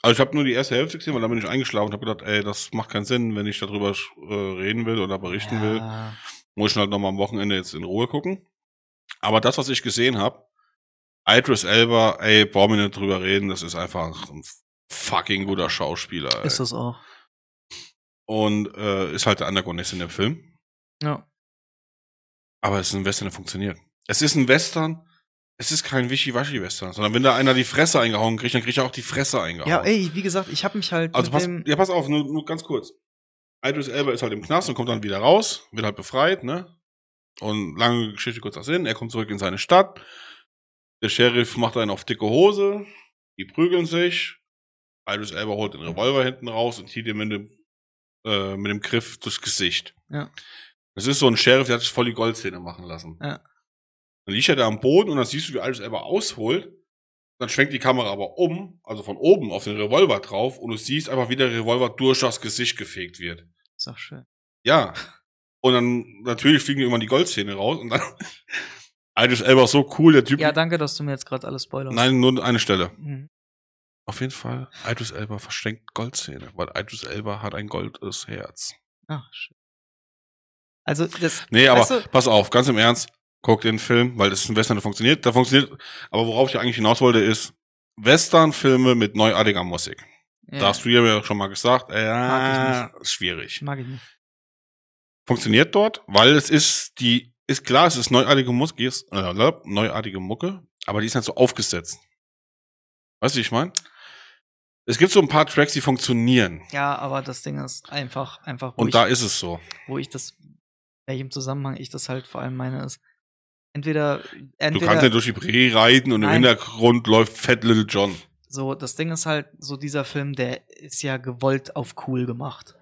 Also ich habe nur die erste Hälfte gesehen, weil dann bin ich eingeschlafen und habe gedacht, ey, das macht keinen Sinn, wenn ich darüber äh, reden will oder berichten will. Ja, Muss ich halt nochmal am Wochenende jetzt in Ruhe gucken. Aber das, was ich gesehen habe, Idris Elba, ey, brauchen wir nicht drüber reden, das ist einfach ein fucking guter Schauspieler. Ey. Ist das auch. Und äh, ist halt der Antagonist in dem Film. Ja. Aber es ist ein Western, der funktioniert. Es ist ein Western, es ist kein Wischiwaschi-Western, sondern wenn da einer die Fresse eingehauen kriegt, dann kriegt er auch die Fresse eingehauen. Ja, ey, wie gesagt, ich habe mich halt Also pass, ja, pass auf, nur, nur ganz kurz. Idris Elba ist halt im Knast und kommt dann wieder raus, wird halt befreit, ne? Und lange Geschichte kurzer Sinn, er kommt zurück in seine Stadt. Der Sheriff macht einen auf dicke Hose, die prügeln sich. Idris Elba holt den Revolver hinten raus und zieht ihm mit dem, äh, mit dem Griff durchs Gesicht. Ja. Das ist so ein Sheriff, der hat sich voll die Goldzähne machen lassen. Ja. Dann liegt er da am Boden und dann siehst du, wie Idris Elba ausholt. Dann schwenkt die Kamera aber um, also von oben auf den Revolver drauf und du siehst einfach, wie der Revolver durch das Gesicht gefegt wird. ist auch schön. Ja. Und dann natürlich fliegen irgendwann die Goldzähne raus und dann Idris Elba ist so cool, der Typ. Ja, danke, dass du mir jetzt gerade alles spoilerst. Nein, nur eine Stelle. Mhm. Auf jeden Fall, Idris Elba verschenkt Goldzähne, weil Idris Elba hat ein goldes Herz. Ach, schön. Also, das. Nee, aber Weißt du- pass auf, ganz im Ernst, guck den Film, weil das ist ein Western, der funktioniert. Der funktioniert, aber worauf ich eigentlich hinaus wollte, ist Western-Filme mit neuartiger Musik. Ja, Da hast du ja schon mal gesagt, äh, Mag schwierig. Mag ich nicht. Funktioniert dort, weil es ist die, ist klar, es ist neuartige Musik, ist, äh, neuartige Mucke, aber die ist nicht so aufgesetzt. Weißt du, wie ich meine? Es gibt so ein paar Tracks, die funktionieren. Ja, aber das Ding ist einfach, einfach, Und ich, da ist es so. wo ich das, welchem Zusammenhang ich das halt vor allem meine, ist, entweder, Du entweder, kannst ja durch die Prärie reiten und im Nein. Hintergrund läuft Fat Little John. so, das Ding ist halt, so dieser Film, der ist ja gewollt auf cool gemacht.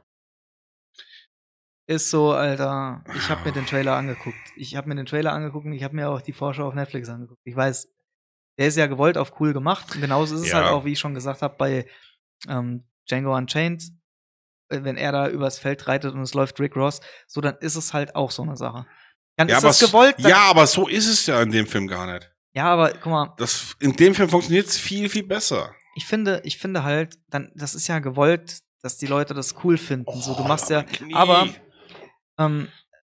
Ist so, Alter, ich habe mir den Trailer angeguckt. Ich habe mir den Trailer angeguckt und ich habe mir auch die Vorschau auf Netflix angeguckt. Ich weiß, der ist ja gewollt auf cool gemacht. Und genauso ist es Ja. halt auch, wie ich schon gesagt habe, bei ähm, Django Unchained. Äh, Wenn er da übers Feld reitet und es läuft Rick Ross, so dann ist es halt auch so eine Sache. Dann Ja ist aber, das gewollt. Ja, aber so ist es ja in dem Film gar nicht. ja, aber guck mal, Das, in dem Film funktioniert es viel, viel besser. ich finde, ich finde halt, dann, das ist ja gewollt, dass die Leute das cool finden. so, du machst ja, aber ähm,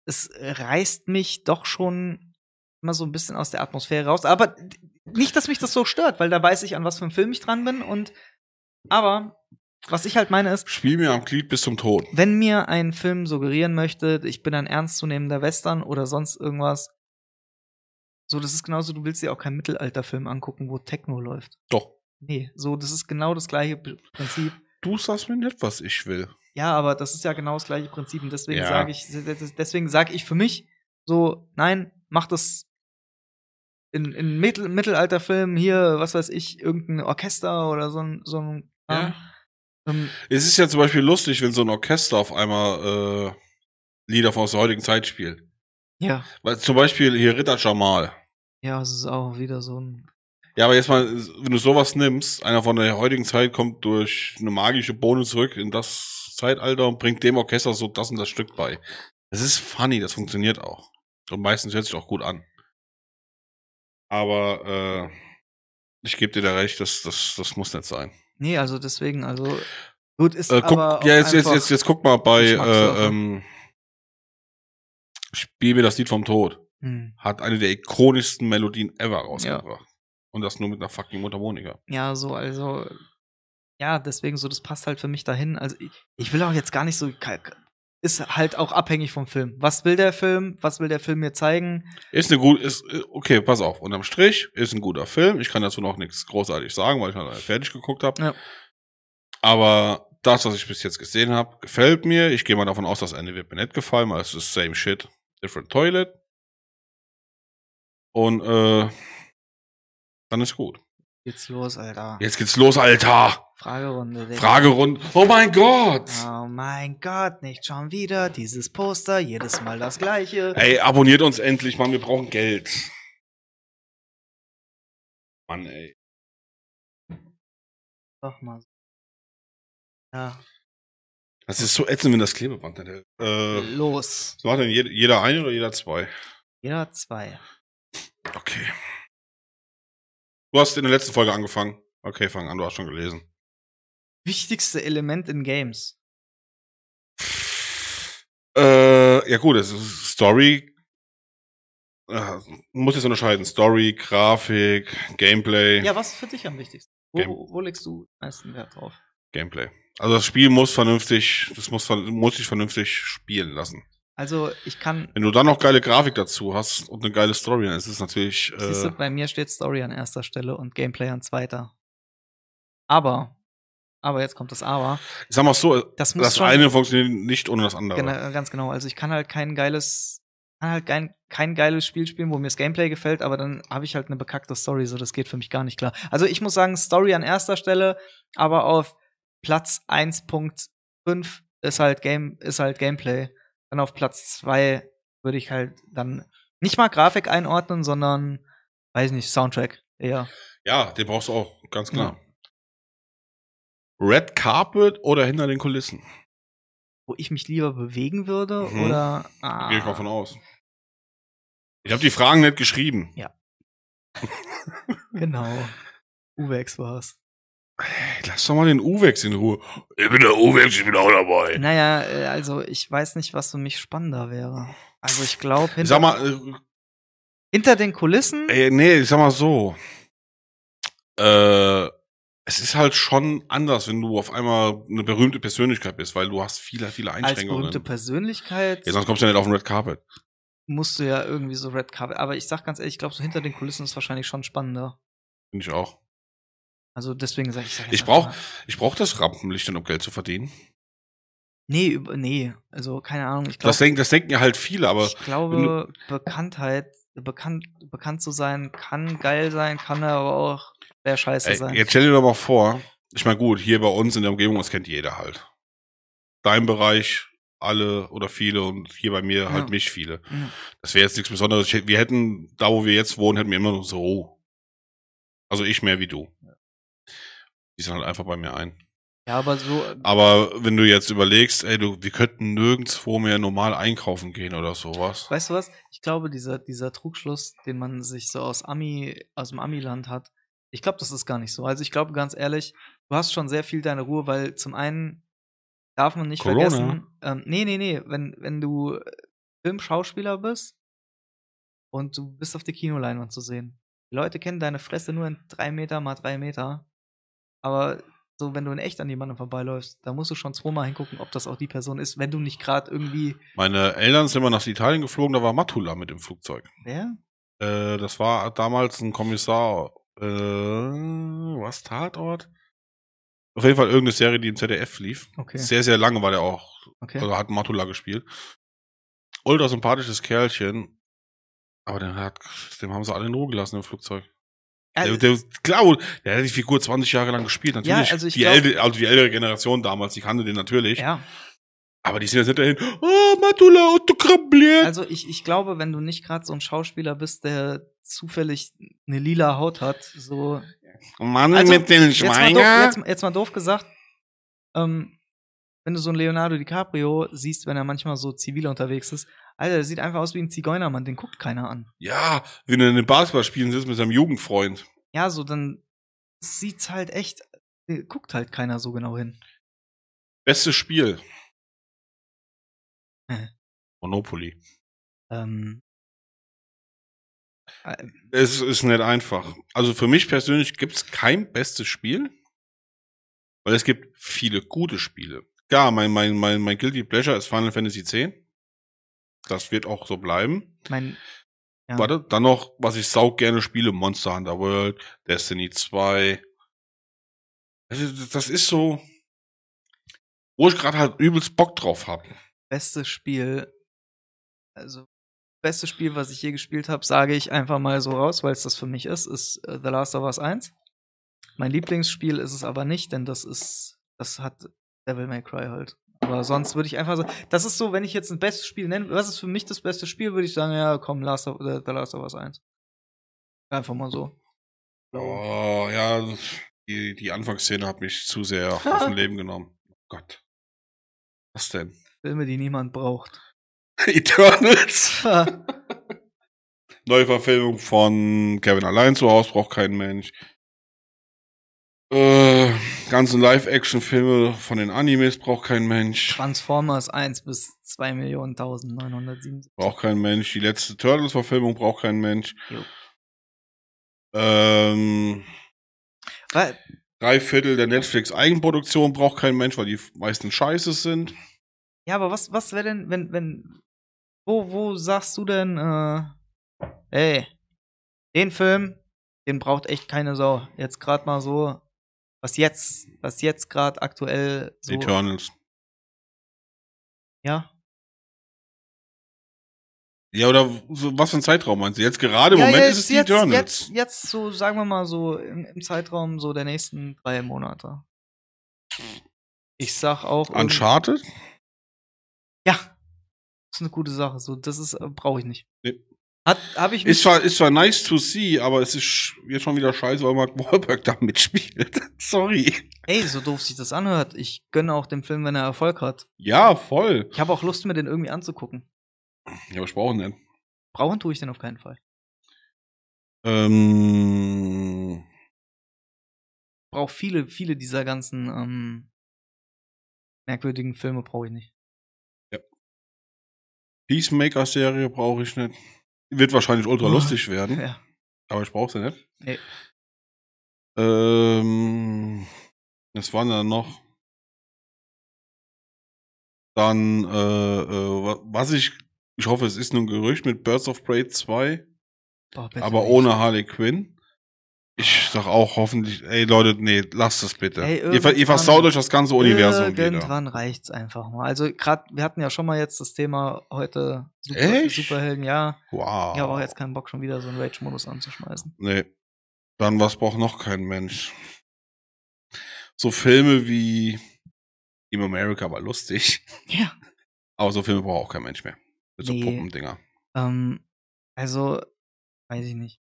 es reißt mich doch schon immer so ein bisschen aus der Atmosphäre raus. Aber nicht, dass mich das so stört, weil da weiß ich, an was für einem Film ich dran bin. Und aber was ich halt meine ist, Spiel mir am Glied bis zum Tod. wenn mir ein Film suggerieren möchte, ich bin ein ernstzunehmender Western oder sonst irgendwas, so, das ist genauso, du willst dir auch keinen Mittelalterfilm angucken, wo Techno läuft. Doch. Nee, so, das ist genau das gleiche Prinzip. Du sagst mir nicht, was ich will. Ja, aber das ist ja genau das gleiche Prinzip. Und deswegen Ja. sage ich, deswegen sage ich für mich so, nein, mach das in, in Mittel, Mittelalterfilmen hier, was weiß ich, irgendein Orchester oder so ein, so ein Ja. Ähm, Es ist ja zum Beispiel lustig, wenn so ein Orchester auf einmal äh, Lieder aus der heutigen Zeit spielt. ja, Weil zum Beispiel hier Ritter Jamal. ja, es ist auch wieder so ein, Ja, aber jetzt mal, wenn du sowas nimmst, einer von der heutigen Zeit kommt durch eine magische Bohne zurück in das Zeitalter und bringt dem Orchester so das und das Stück bei. Das ist funny, das funktioniert auch. Und meistens hört sich auch gut an. Aber äh, ich gebe dir da recht, das, das, das muss nicht sein. Nee, also deswegen, also gut ist Äh, guck, aber ja, jetzt, jetzt, jetzt, jetzt guck mal bei äh, ähm, Spiel mir das Lied vom Tod. Hm. Hat eine der ikonischsten Melodien ever rausgebracht. Und das nur mit einer fucking Mundharmonika. Ja, so, also, ja, deswegen so, das passt halt für mich dahin. Also, ich, ich will auch jetzt gar nicht so, ist halt auch abhängig vom Film. Was will der Film? Was will der Film mir zeigen? Ist eine gut, ist, okay, pass auf. Unterm Strich ist ein guter Film. Ich kann dazu noch nichts großartig sagen, weil ich halt fertig geguckt habe. Ja. Aber das, was ich bis jetzt gesehen habe, gefällt mir. Ich gehe mal davon aus, das Ende wird mir nicht gefallen, weil es ist same shit, different toilet. Und äh, dann ist gut. Geht's los, Alter. Jetzt geht's los, Alter. Fragerunde. Digga. Fragerunde. Oh mein Gott. Oh mein Gott, nicht schon wieder dieses Poster, jedes Mal das gleiche. Ey, abonniert uns endlich, Mann. Wir brauchen Geld. Mann, ey. Doch mal. Ja, Das ist so ätzend, wenn das Klebeband nicht hält. Äh, los. so hat denn jeder, jeder eine oder jeder zwei? Jeder zwei. Okay. Du hast in der letzten Folge angefangen. Okay, fang an, du hast schon gelesen. Wichtigste Element in Games. Äh, ja gut, es ist Story äh, muss jetzt unterscheiden. Story, Grafik, Gameplay. Ja, was ist für dich am wichtigsten? Wo, Game- wo, legst du am meisten Wert drauf? Gameplay. Also das Spiel muss vernünftig, das muss, muss sich vernünftig spielen lassen. Also ich kann, Wenn du dann noch geile Grafik dazu hast und eine geile Story, dann ist es natürlich. siehst du, Äh, bei mir steht Story an erster Stelle und Gameplay an zweiter. Aber, aber jetzt kommt das Aber. ich sag mal so, Das das schon, eine funktioniert nicht ohne das andere. Genau, ganz genau. Also ich kann halt kein geiles, kann halt kein, kein geiles Spiel spielen, wo mir das Gameplay gefällt, aber dann habe ich halt eine bekackte Story, so das geht für mich gar nicht klar. Also ich muss sagen, Story an erster Stelle, aber auf Platz 1.5 ist halt Game, ist halt Gameplay. Dann auf Platz 2 würde ich halt dann nicht mal Grafik einordnen, sondern, weiß nicht, Soundtrack eher. Ja, den brauchst du auch, ganz klar. Red Carpet oder hinter den Kulissen? Wo ich mich lieber bewegen würde Mhm. oder. Ah, gehe ich mal von aus. Ich habe die Fragen nicht geschrieben. Genau. Uwex war's. Lass doch mal den Uwex in Ruhe. Ich bin der Uwex, ich bin auch dabei. Naja, äh, also ich weiß nicht, was für mich spannender wäre. Also ich glaube, hinter, sag mal, hinter den Kulissen. äh, nee, ich sag mal so. Äh, es ist halt schon anders, wenn du auf einmal eine berühmte Persönlichkeit bist, weil du hast viele, viele als Einschränkungen. berühmte Persönlichkeit ja, sonst kommst du ja nicht auf den Red Carpet. musst du ja irgendwie so Red Carpet. Aber ich sag ganz ehrlich, ich glaube, so hinter den Kulissen ist wahrscheinlich schon spannender. Finde ich auch. Also deswegen sage ich. Sag Ich einfach brauch, mal- ich brauch das Rampenlicht, um Geld zu verdienen. Nee, nee. Also keine Ahnung. Ich glaube, Das denken, das denken ja halt viele, aber ich glaube, Bekanntheit, bekannt, bekannt zu sein, kann geil sein, kann aber auch sehr scheiße ey, sein. jetzt stell dir doch mal vor, ich meine gut, hier bei uns in der Umgebung, das kennt jeder halt. Dein Bereich, alle oder viele und hier bei mir halt Ja. mich viele. Ja. Das wäre jetzt nichts Besonderes. Wir hätten, da wo wir jetzt wohnen, hätten wir immer noch so. Also ich mehr wie du. Die sind halt einfach bei mir ein. Ja, aber so. Aber wenn du jetzt überlegst, ey, du, wir könnten nirgendwo mehr normal einkaufen gehen oder sowas. Weißt du was? Ich glaube, dieser, dieser Trugschluss, den man sich so aus Ami, aus dem Ami-Land hat, ich glaube, das ist gar nicht so. Also ich glaube ganz ehrlich, du hast schon sehr viel deine Ruhe, weil zum einen darf man nicht Corona? vergessen, ähm, nee, nee, nee, wenn, wenn du Filmschauspieler bist und du bist auf der Kinoleinwand zu sehen. Die Leute kennen deine Fresse nur in drei Meter mal drei Meter. Aber so, wenn du in echt an jemandem vorbeiläufst, da musst du schon zweimal hingucken, ob das auch die Person ist, wenn du nicht gerade irgendwie. Meine Eltern sind immer nach Italien geflogen, da war Matula mit dem Flugzeug. Wer? Äh, das war damals ein Kommissar, äh, was, Tatort? Auf jeden Fall irgendeine Serie, die im ZDF lief. Okay. Sehr, sehr lange war der auch, Okay. also hat Matula gespielt. Ultra sympathisches Kerlchen. Aber den hat, dem haben sie alle in Ruhe gelassen im Flugzeug. Also, der, der, klar, der hat die Figur 20 Jahre lang gespielt, natürlich. Ja, also ich die, glaub- ältere, also die ältere Generation damals, die kannte den natürlich. ja, Aber die sind jetzt hinterhin, oh, Matula, also ich, ich glaube, wenn du nicht gerade so ein Schauspieler bist, der zufällig eine lila Haut hat, so. Mann Also, mit den Jetzt mal, doof, Schweiger. jetzt, jetzt mal doof gesagt, ähm, wenn du so einen Leonardo DiCaprio siehst, wenn er manchmal so zivil unterwegs ist, Alter, der sieht einfach aus wie ein Zigeunermann, den guckt keiner an. Ja, wenn er in den Basketballspielen sitzt mit seinem Jugendfreund. Ja, so dann sieht's halt echt, äh, guckt halt keiner so genau hin. Bestes Spiel. Monopoly. Ähm, äh, Es ist nicht einfach. Also für mich persönlich gibt's kein bestes Spiel, weil es gibt viele gute Spiele. Ja, mein, mein, mein, mein Guilty Pleasure ist Final Fantasy X. Das wird auch so bleiben. mein, ja. Warte, dann noch, was ich saug gerne spiele, Monster Hunter World, Destiny 2. Also, das ist so, wo ich gerade halt übelst Bock drauf habe. bestes Spiel, also bestes Spiel, was ich je gespielt habe, sage ich einfach mal so raus, weil es das für mich ist, ist äh, The Last of Us 1. Mein Lieblingsspiel ist es aber nicht, denn das ist, das hat Devil May Cry halt. Aber sonst würde ich einfach so, das ist so, wenn ich jetzt ein bestes Spiel nenne, was ist für mich das beste Spiel, würde ich sagen, ja, komm, Last of, äh, The Last of Us 1. Einfach mal so. Oh, ja, die, die Anfangsszene hat mich zu sehr aus dem Leben genommen. Oh Gott. Was denn? Filme, die niemand braucht. Eternals. Neue Verfilmung von Kevin allein zu Hause, braucht kein Mensch. Äh, ganzen Live-Action-Filme von den Animes braucht kein Mensch. Transformers 1 bis 2 Millionen 1977. Braucht kein Mensch. Die letzte Turtles-Verfilmung braucht kein Mensch. Jo. Ähm, Weil, drei Viertel der Netflix-Eigenproduktion braucht kein Mensch, weil die meisten scheiße sind. ja, aber was, was wäre denn, wenn, wenn, wo, wo sagst du denn, äh, ey, den Film, den braucht echt keine Sau. Jetzt gerade mal so, was jetzt, was jetzt gerade aktuell so, Eternals. ja. Ja, oder so, was für ein Zeitraum meinst du? Jetzt gerade im ja, Moment jetzt, ist es die jetzt, Eternals. jetzt, jetzt so, sagen wir mal so, im, im Zeitraum so der nächsten drei Monate. Ich sag auch. Uncharted? Ja. Das ist eine gute Sache. So, das ist, äh, brauche ich nicht. Nee. Hat, habe ich Ist zwar, ist zwar nice to see, aber es ist jetzt schon wieder scheiße, weil Mark Wahlberg da mitspielt. Sorry. Ey, so doof sich das anhört. Ich gönne auch dem Film, wenn er Erfolg hat. Ja, voll. Ich habe auch Lust, mir den irgendwie anzugucken. Ja, was brauchen denn? Brauchen tue ich den auf keinen Fall. Ähm, Brauche viele, viele dieser ganzen ähm, merkwürdigen Filme brauche ich nicht. Peacemaker-Serie brauche ich nicht. Wird wahrscheinlich ultra Oh. lustig werden, Ja. aber ich brauche sie nicht. Nee. Ähm, das waren dann noch. Dann, äh, äh, wa- was ich, ich hoffe, es ist nur ein Gerücht mit Birds of Prey 2, Boah, bitte aber ohne Harley Quinn. Ich sag auch hoffentlich, ey Leute, nee, lasst das bitte. Ey, ihr, ver- ihr versaut euch das ganze Universum wieder. Irgendwann reicht's einfach mal. Also gerade, wir hatten ja schon mal jetzt das Thema heute Super, Echt? Superhelden, ja. Wow. Ich habe auch jetzt keinen Bock, schon wieder so einen Rage-Modus anzuschmeißen. Nee. Dann was braucht noch kein Mensch? So Filme wie Team America war lustig. Ja. Aber so Filme braucht auch kein Mensch mehr. Mit so Nee. Puppendinger. Ähm, also, weiß ich nicht.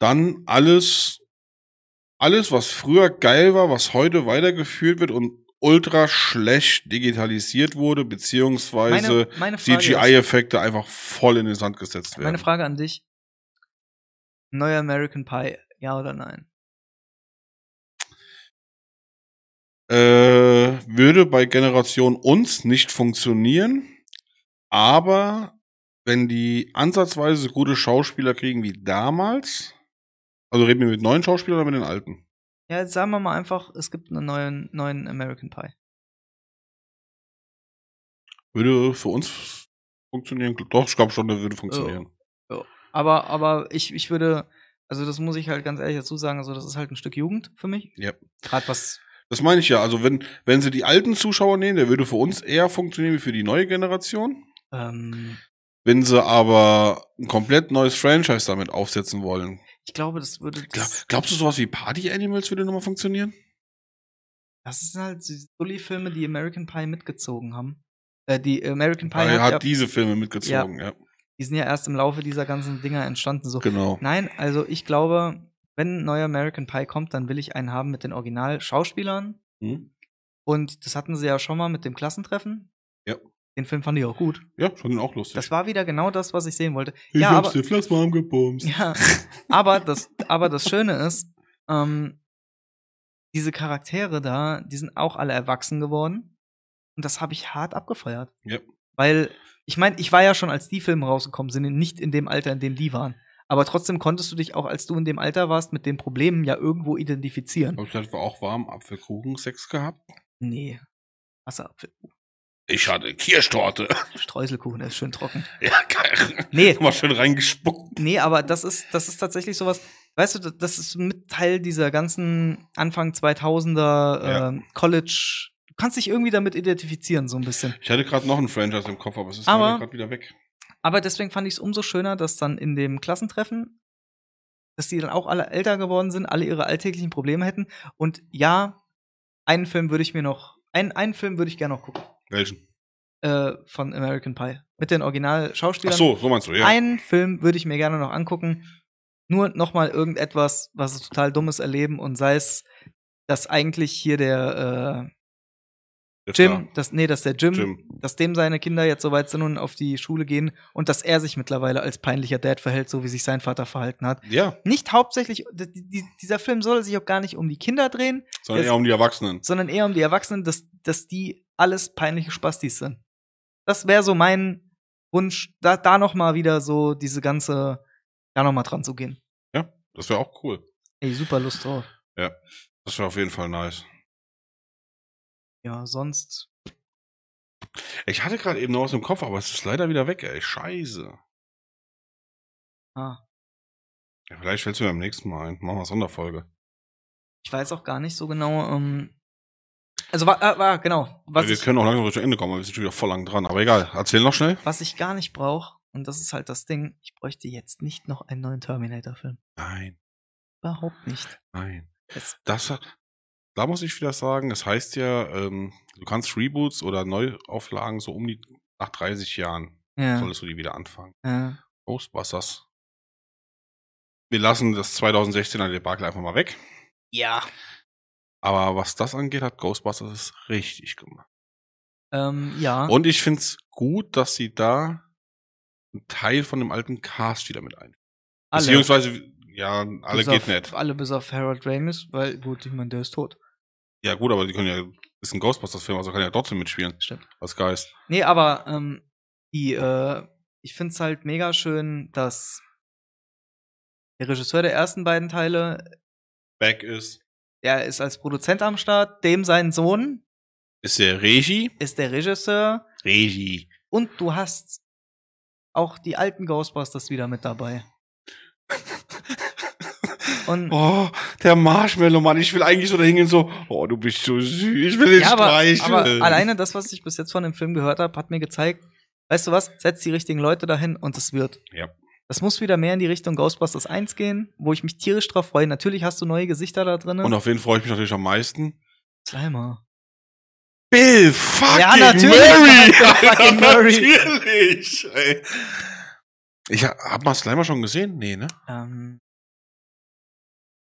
Dann alles, alles, was früher geil war, was heute weitergeführt wird und ultra schlecht digitalisiert wurde, beziehungsweise CGI-Effekte einfach voll in den Sand gesetzt werden. meine Frage an dich. Neuer American Pie, ja oder nein? äh, würde bei Generation uns nicht funktionieren, aber wenn die ansatzweise gute Schauspieler kriegen wie damals, also reden wir mit neuen Schauspielern oder mit den alten? Ja, jetzt sagen wir mal einfach, es gibt einen neuen, neuen American Pie. Würde für uns funktionieren? Doch, ich glaube schon, der würde funktionieren. Aber, aber ich, ich würde, also das muss ich halt ganz ehrlich dazu sagen, also das ist halt ein Stück Jugend für mich. Ja. Gerade was, Das meine ich ja. Also wenn, wenn sie die alten Zuschauer nehmen, der würde für uns eher funktionieren wie für die neue Generation. ähm, Wenn sie aber ein komplett neues Franchise damit aufsetzen wollen. Ich glaube, das würde, Glaub, glaubst du, sowas wie Party Animals würde nochmal funktionieren? das sind halt diese Bully-Filme, die American Pie mitgezogen haben. Äh, die American Pie Er hat hat ja, diese Filme mitgezogen, ja. die sind ja erst im Laufe dieser ganzen Dinger entstanden. So, Genau. Nein, also ich glaube, wenn ein neuer American Pie kommt, dann will ich einen haben mit den Original-Schauspielern. Hm? Und das hatten sie ja schon mal mit dem Klassentreffen. Den Film fand ich auch gut. Ja, fand ihn auch lustig. Das war wieder genau das, was ich sehen wollte. ich ja, hab's aber, dir fast warm gebumst. ja, aber das, aber das Schöne ist, ähm, diese Charaktere da, die sind auch alle erwachsen geworden. Und das habe ich hart abgefeiert. Ja. Weil, ich meine, ich war ja schon, als die Filme rausgekommen sind, nicht in dem Alter, in dem die waren. Aber trotzdem konntest du dich auch, als du in dem Alter warst, mit den Problemen ja irgendwo identifizieren. Hab ich halt auch warm Apfelkuchen Sex gehabt? Nee. Wasserapfelkuchen. Ich hatte Kirschtorte. Streuselkuchen, der ist schön trocken. ja, geil. Nee, Mal schön reingespuckt. nee, aber das ist, das ist tatsächlich sowas, weißt du, das- ist mit Teil dieser ganzen Anfang 2000er Ja. ähm, College. Du kannst dich irgendwie damit identifizieren, so ein bisschen. Ich hatte gerade noch ein Franchise im Kopf, aber es ist gerade wieder weg. Aber deswegen fand ich es umso schöner, dass dann in dem Klassentreffen, dass die dann auch alle älter geworden sind, alle ihre alltäglichen Probleme hätten. Und ja, einen Film würde ich mir noch, einen, einen Film würde ich gerne noch gucken. Welchen? Äh, von American Pie. Mit den Ach Original-Schauspielern. so, so meinst du, ja. Einen Film würde ich mir gerne noch angucken. Nur noch mal irgendetwas, was es total Dummes erleben und sei es, dass eigentlich hier der, äh, Jim, das, nee, dass der Jim, Jim. dass dem seine Kinder jetzt soweit sind und auf die Schule gehen und dass er sich mittlerweile als peinlicher Dad verhält, so wie sich sein Vater verhalten hat. Ja, Nicht hauptsächlich, die, dieser Film soll sich auch gar nicht um die Kinder drehen, sondern Es- eher um die Erwachsenen. sondern eher um die Erwachsenen, dass, dass die alles peinliche Spastis sind. Das wäre so mein Wunsch, da, da noch mal wieder so diese ganze, da noch mal dran zu gehen. Das wäre auch cool. Ey, super Lust drauf. Das wäre auf jeden Fall nice. Ja, sonst. Ich hatte gerade eben noch was im Kopf, aber es ist leider wieder weg, ey. Scheiße. Ah, Ja, vielleicht fällt es mir beim nächsten Mal ein. Machen wir eine Sonderfolge. ich weiß auch gar nicht so genau. Ähm, also war, äh, war genau. Was Weil wir ich, können auch langsam zu Ende kommen, wir sind schon wieder voll lang dran. Aber egal, erzähl noch schnell. was ich gar nicht brauche, und das ist halt das Ding, ich bräuchte jetzt nicht noch einen neuen Terminator-Film. Nein, Überhaupt nicht. nein. Es, Das hat, da muss ich wieder sagen, es heißt ja, ähm, du kannst Reboots oder Neuauflagen so um die, nach 30 Jahren ja, solltest du die wieder anfangen. ja. Ghostbusters. Wir lassen das 2016er Debakel einfach mal weg. ja. Aber was das angeht, hat Ghostbusters es richtig gemacht. Ähm, ja. Und ich find's gut, dass sie da einen Teil von dem alten Cast wieder mit ein. alle. Beziehungsweise, ja, alle Bis geht auf, nicht. Alle bis auf Harold Ramis, weil, gut, ich meine, der ist tot. Ja, gut, aber die können ja, ist ein Ghostbusters-Film, also kann ja trotzdem mitspielen. Stimmt. Als Geist. Nee, aber ähm, die, äh, ich find's halt mega schön, dass der Regisseur der ersten beiden Teile, Back ist, der ist als Produzent am Start, dem sein Sohn ist der Regie. ist der Regisseur Regie. und du hast auch die alten Ghostbusters wieder mit dabei. Und Oh, der Marshmallow, Mann. Ich will eigentlich so da hingehen, so, oh, du bist so süß, ich will dich ja, aber, streicheln. aber alleine das, was ich bis jetzt von dem Film gehört habe, hat mir gezeigt, weißt du was, setz die richtigen Leute dahin und es wird. Ja. Das muss wieder mehr in die Richtung Ghostbusters 1 gehen, wo ich mich tierisch drauf freue. Natürlich hast du neue Gesichter da drin. Und auf wen freue ich mich natürlich am meisten? Slimer. Bill fucking Ja, natürlich, Murray! fucking Alter, Murray. Natürlich, ey. Ich ha- hab mal Slimer schon gesehen? Nee, ne? Ähm,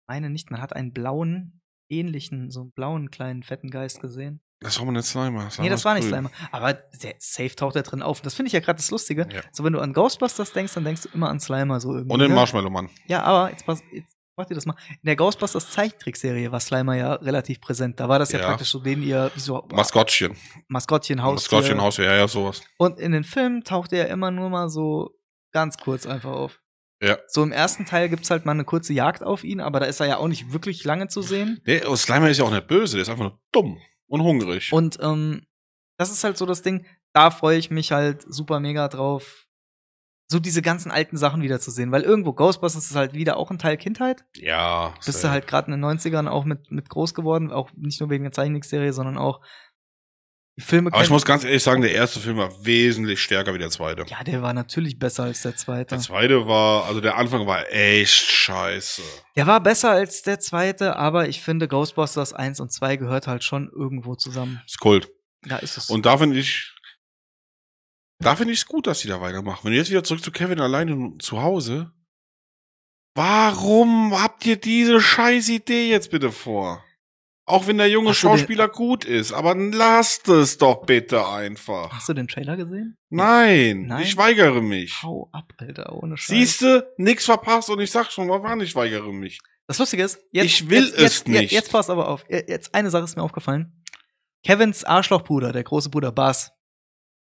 meine nicht, man hat einen blauen, ähnlichen, so einen blauen kleinen fetten Geist gesehen. Das war mal nicht Slimer. nee, das war nicht. Slimer. Aber der safe taucht da drin auf. Und das finde ich ja gerade das Lustige. Ja. So, wenn du an Ghostbusters denkst, dann denkst du immer an Slimer so irgendwie. Und den ne? Marshmallow Mann. Ja, aber jetzt, pass, jetzt macht ihr das mal. In der Ghostbusters Zeichentrickserie war Slimer ja relativ präsent. Da war das ja, Ja. praktisch so den ihr so Maskottchen. Maskottchenhaus. Maskottchenhaus, ja, ja, sowas. Und in den Filmen taucht er ja immer nur mal so ganz kurz einfach auf. Ja. So im ersten Teil gibt's halt mal eine kurze Jagd auf ihn, aber da ist er ja auch nicht wirklich lange zu sehen. Nee, Slimer ist ja auch nicht böse, der ist einfach nur dumm und hungrig. Und ähm, das ist halt so das Ding, da freue ich mich halt super mega drauf, so diese ganzen alten Sachen wiederzusehen. Weil irgendwo Ghostbusters ist halt wieder auch ein Teil Kindheit. ja. Bist du halt gerade in den 90ern auch mit, mit groß geworden, auch nicht nur wegen der Zeichentrickserie, sondern auch die Filme Aber ich muss ganz ehrlich sagen, der erste Film war wesentlich stärker wie der zweite. Ja, der war natürlich besser als der zweite. Der zweite war, also der Anfang war echt scheiße. Der war besser als der zweite, aber ich finde Ghostbusters 1 und 2 gehört halt schon irgendwo zusammen. Ist Kult. Da ist es. Und da finde ich, da finde ich es gut, dass die da weitermachen. Wenn du jetzt wieder zurück zu Kevin alleine zu Hause, warum habt ihr diese scheiß Idee jetzt bitte vor? Auch wenn der junge Hast Schauspieler gut ist, aber lasst es doch bitte einfach. Hast du den Trailer gesehen? Nein, Nein? ich weigere mich. Hau ab, Alter, ohne Scheiß. Siehste, nix verpasst und ich sag schon mal, wann ich weigere mich. Das Lustige ist, jetzt, Ich will jetzt, es jetzt, nicht. Jetzt, jetzt pass aber auf. Jetzt eine Sache ist mir aufgefallen. Kevins Arschlochbruder, der große Bruder Bas.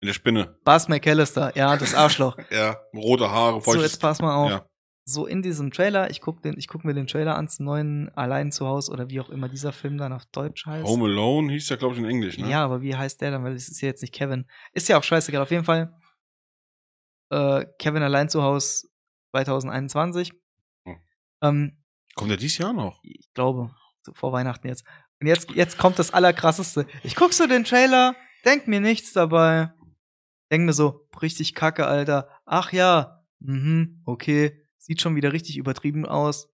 In der Spinne. Bas McAllister, ja, das Arschloch. Ja, rote Haare, so, feuchtes. jetzt pass mal auf. Ja. So in diesem Trailer, ich guck, den, ich guck mir den Trailer an zum neuen Allein zu Hause oder wie auch immer dieser Film dann auf Deutsch heißt. Home Alone hieß ja, glaube ich, in Englisch, ne? Ja, aber wie heißt der dann? Weil es ist ja jetzt nicht Kevin. Ist ja auch scheißegal. Auf jeden Fall äh, Kevin allein zu Hause 2021. Hm. Ähm, Kommt der dieses Jahr noch? ich glaube, so vor Weihnachten jetzt. Und jetzt, jetzt kommt das Allerkrasseste. Ich guck so den Trailer, denk mir nichts dabei. Denk mir so, richtig kacke, Alter. Ach ja, mhm, okay. Sieht schon wieder richtig übertrieben aus.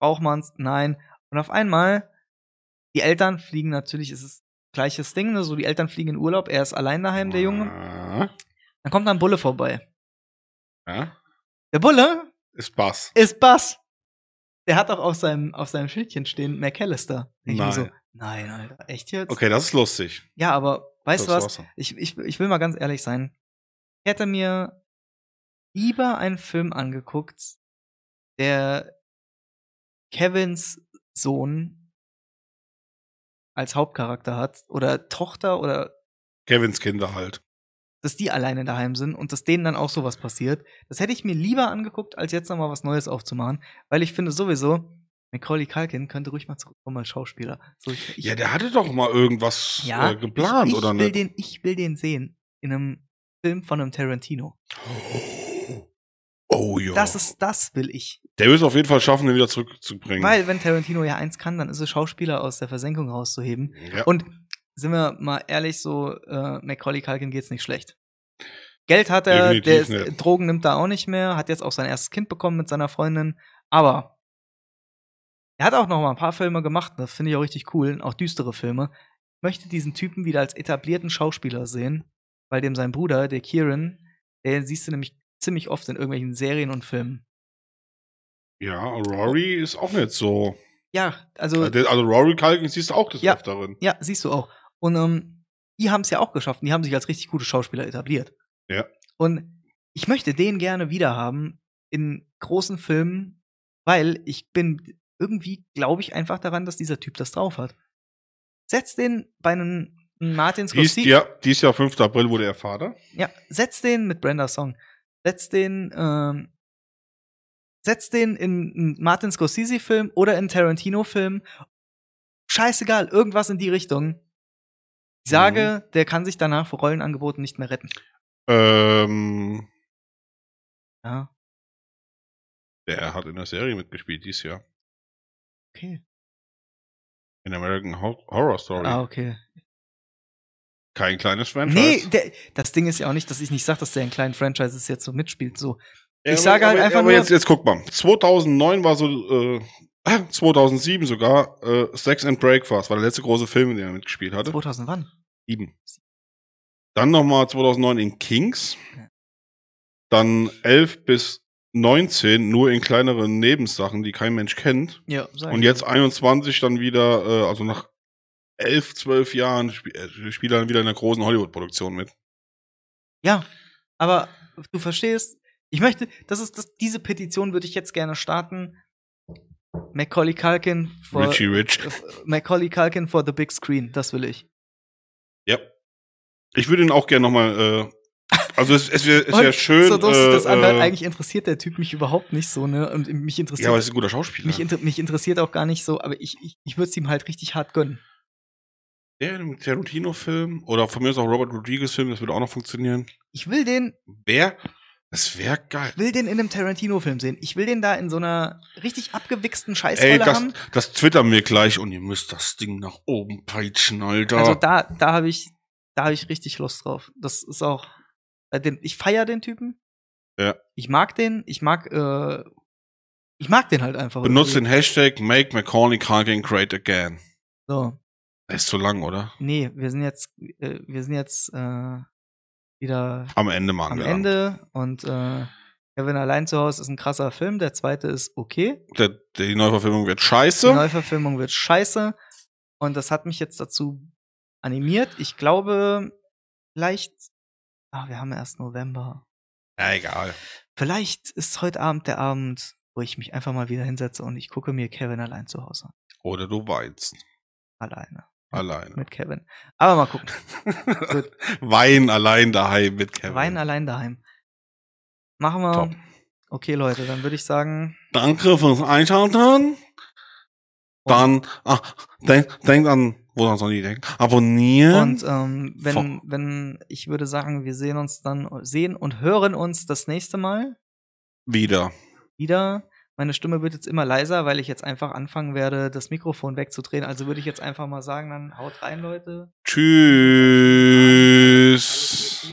Braucht man's? Nein. Und auf einmal, die Eltern fliegen natürlich, es ist gleiches Ding, ne? so die Eltern fliegen in Urlaub, er ist allein daheim, der Junge. Dann kommt da ein Bulle vorbei. ja. Der Bulle Ist Bass. ist Bass. der hat auch auf seinem, auf seinem Schildchen stehen McAllister. Ich Nein. so, nein, Alter, echt jetzt? Okay, das ist lustig. Ja, aber weißt du was? Ich, ich, ich will mal ganz ehrlich sein. Ich hätte mir lieber einen Film angeguckt, der Kevins Sohn als Hauptcharakter hat oder Tochter oder Kevins Kinder halt. dass die alleine daheim sind und dass denen dann auch sowas passiert. Das hätte ich mir lieber angeguckt, als jetzt nochmal was Neues aufzumachen, weil ich finde sowieso, Macaulay Culkin könnte ruhig mal zurückkommen als Schauspieler. So, ich, ich, Ja, der hatte doch mal irgendwas ja, äh, geplant, ich, ich oder will nicht? Den, ich will den sehen in einem Film von einem Tarantino. Oh ja. Das ist, das will ich. der will es auf jeden Fall schaffen, den wieder zurückzubringen. Weil, wenn Tarantino ja eins kann, dann ist es Schauspieler aus der Versenkung rauszuheben. ja. Und sind wir mal ehrlich, so, äh, Macaulay Culkin geht's nicht schlecht. Geld hat er, der ist. Drogen nimmt er auch nicht mehr, hat jetzt auch sein erstes Kind bekommen mit seiner Freundin. Aber er hat auch noch mal ein paar Filme gemacht, das finde ich auch richtig cool, auch düstere Filme. Ich möchte diesen Typen wieder als etablierten Schauspieler sehen, weil dem sein Bruder, der Kieran, den siehst du nämlich ziemlich oft in irgendwelchen Serien und Filmen. ja, Rory ist auch nicht so. Ja, also Also, also Rory Culkin siehst du auch des Ja. Öfteren. Ja, siehst du auch. Und ähm, die haben es ja auch geschafft. Die haben sich als richtig gute Schauspieler etabliert. Ja. Und ich möchte den gerne wieder haben in großen Filmen, weil ich bin irgendwie, glaube ich einfach daran, dass dieser Typ das drauf hat. Setz den bei einem Martin Dies, Scorsese. ja, dies Jahr 5. April wurde er Vater. Ja, setz den mit Brenda Song. Setz den, ähm, setz den in einen Martin Scorsese-Film oder in einen Tarantino-Film. Scheißegal, irgendwas in die Richtung. Ich sage, der kann sich danach vor Rollenangeboten nicht mehr retten. Ähm, Ja, der hat in der Serie mitgespielt dieses Jahr. okay. In American Ho Horror Story. Ah, okay. Kein kleines Franchise. Nee, der, das Ding ist ja auch nicht, dass ich nicht sage, dass der in kleinen Franchises jetzt so mitspielt. So, Ja, ich aber- sage halt aber, einfach aber nur- jetzt, jetzt guck mal. 2009 war so, äh, 2007 sogar, äh, Sex and Breakfast war der letzte große Film, in dem er mitgespielt hatte. 2000 wann? Sieben. Dann nochmal 2009 in Kings. Ja. Dann 11 bis 19 nur in kleineren Nebensachen, die kein Mensch kennt. Ja, Und jetzt 21 dann wieder, äh, also nach 11, 12 Jahren sp äh, spielt er dann wieder in einer großen Hollywood-Produktion mit. Ja, aber du verstehst, ich möchte, das ist das, diese Petition würde ich jetzt gerne starten. Macaulay Culkin for Richie Rich. äh, Macaulay Culkin for the big screen, das will ich. Ja. Ich würde ihn auch gerne nochmal, äh, also es, es wäre es wär schön. so doof sich das äh, anhört, äh, eigentlich interessiert der Typ mich überhaupt nicht so, ne? Und mich interessiert, ja, aber er ist ein guter Schauspieler. mich, inter mich interessiert auch gar nicht so, aber ich, ich, ich würde es ihm halt richtig hart gönnen. Der in einem Tarantino-Film oder von mir aus auch Robert Rodriguez-Film, das würde auch noch funktionieren. Ich will den, Wer? Das wäre geil. will den in einem Tarantino-Film sehen. Ich will den da in so einer richtig abgewichsten Ey, Scheißrolle das, haben. das twittern wir gleich und ihr müsst das Ding nach oben peitschen, Alter. Also da, da habe ich, da habe ich richtig Lust drauf. Das ist auch, äh, den, ich feier den Typen. Ja. Ich mag den. Ich mag, äh, ich mag den halt einfach. Benutzt den. Hashtag Make Macaulay Culkin Great Again. So, ist zu lang, oder? nee, wir sind jetzt, äh, wir sind jetzt äh, wieder Am Ende mal am angelangt. Ende und äh, Kevin allein zu Hause ist ein krasser Film. Der zweite ist okay. Der, die Neuverfilmung wird Die scheiße. Neuverfilmung wird scheiße. Und das hat mich jetzt dazu animiert. Ich glaube, vielleicht. Ah, wir haben erst November. Ja, egal. Vielleicht ist heute Abend der Abend, wo ich mich einfach mal wieder hinsetze und ich gucke mir Kevin allein zu Hause an. Oder du weinst. Alleine. Alleine. Mit Kevin. Aber mal gucken. Wein allein daheim mit Kevin. Wein allein daheim. Machen wir. Top. Okay, Leute, dann würde ich sagen. Danke fürs Einschalten. Dann, ach, denk, denk an, wo sonst noch nie denken. Abonnieren. Und ähm, wenn, wenn, ich würde sagen, wir sehen uns dann, sehen und hören uns das nächste Mal wieder. wieder. Meine Stimme wird jetzt immer leiser, weil ich jetzt einfach anfangen werde, das Mikrofon wegzudrehen. Also würde ich jetzt einfach mal sagen, dann haut rein, Leute. Tschüss.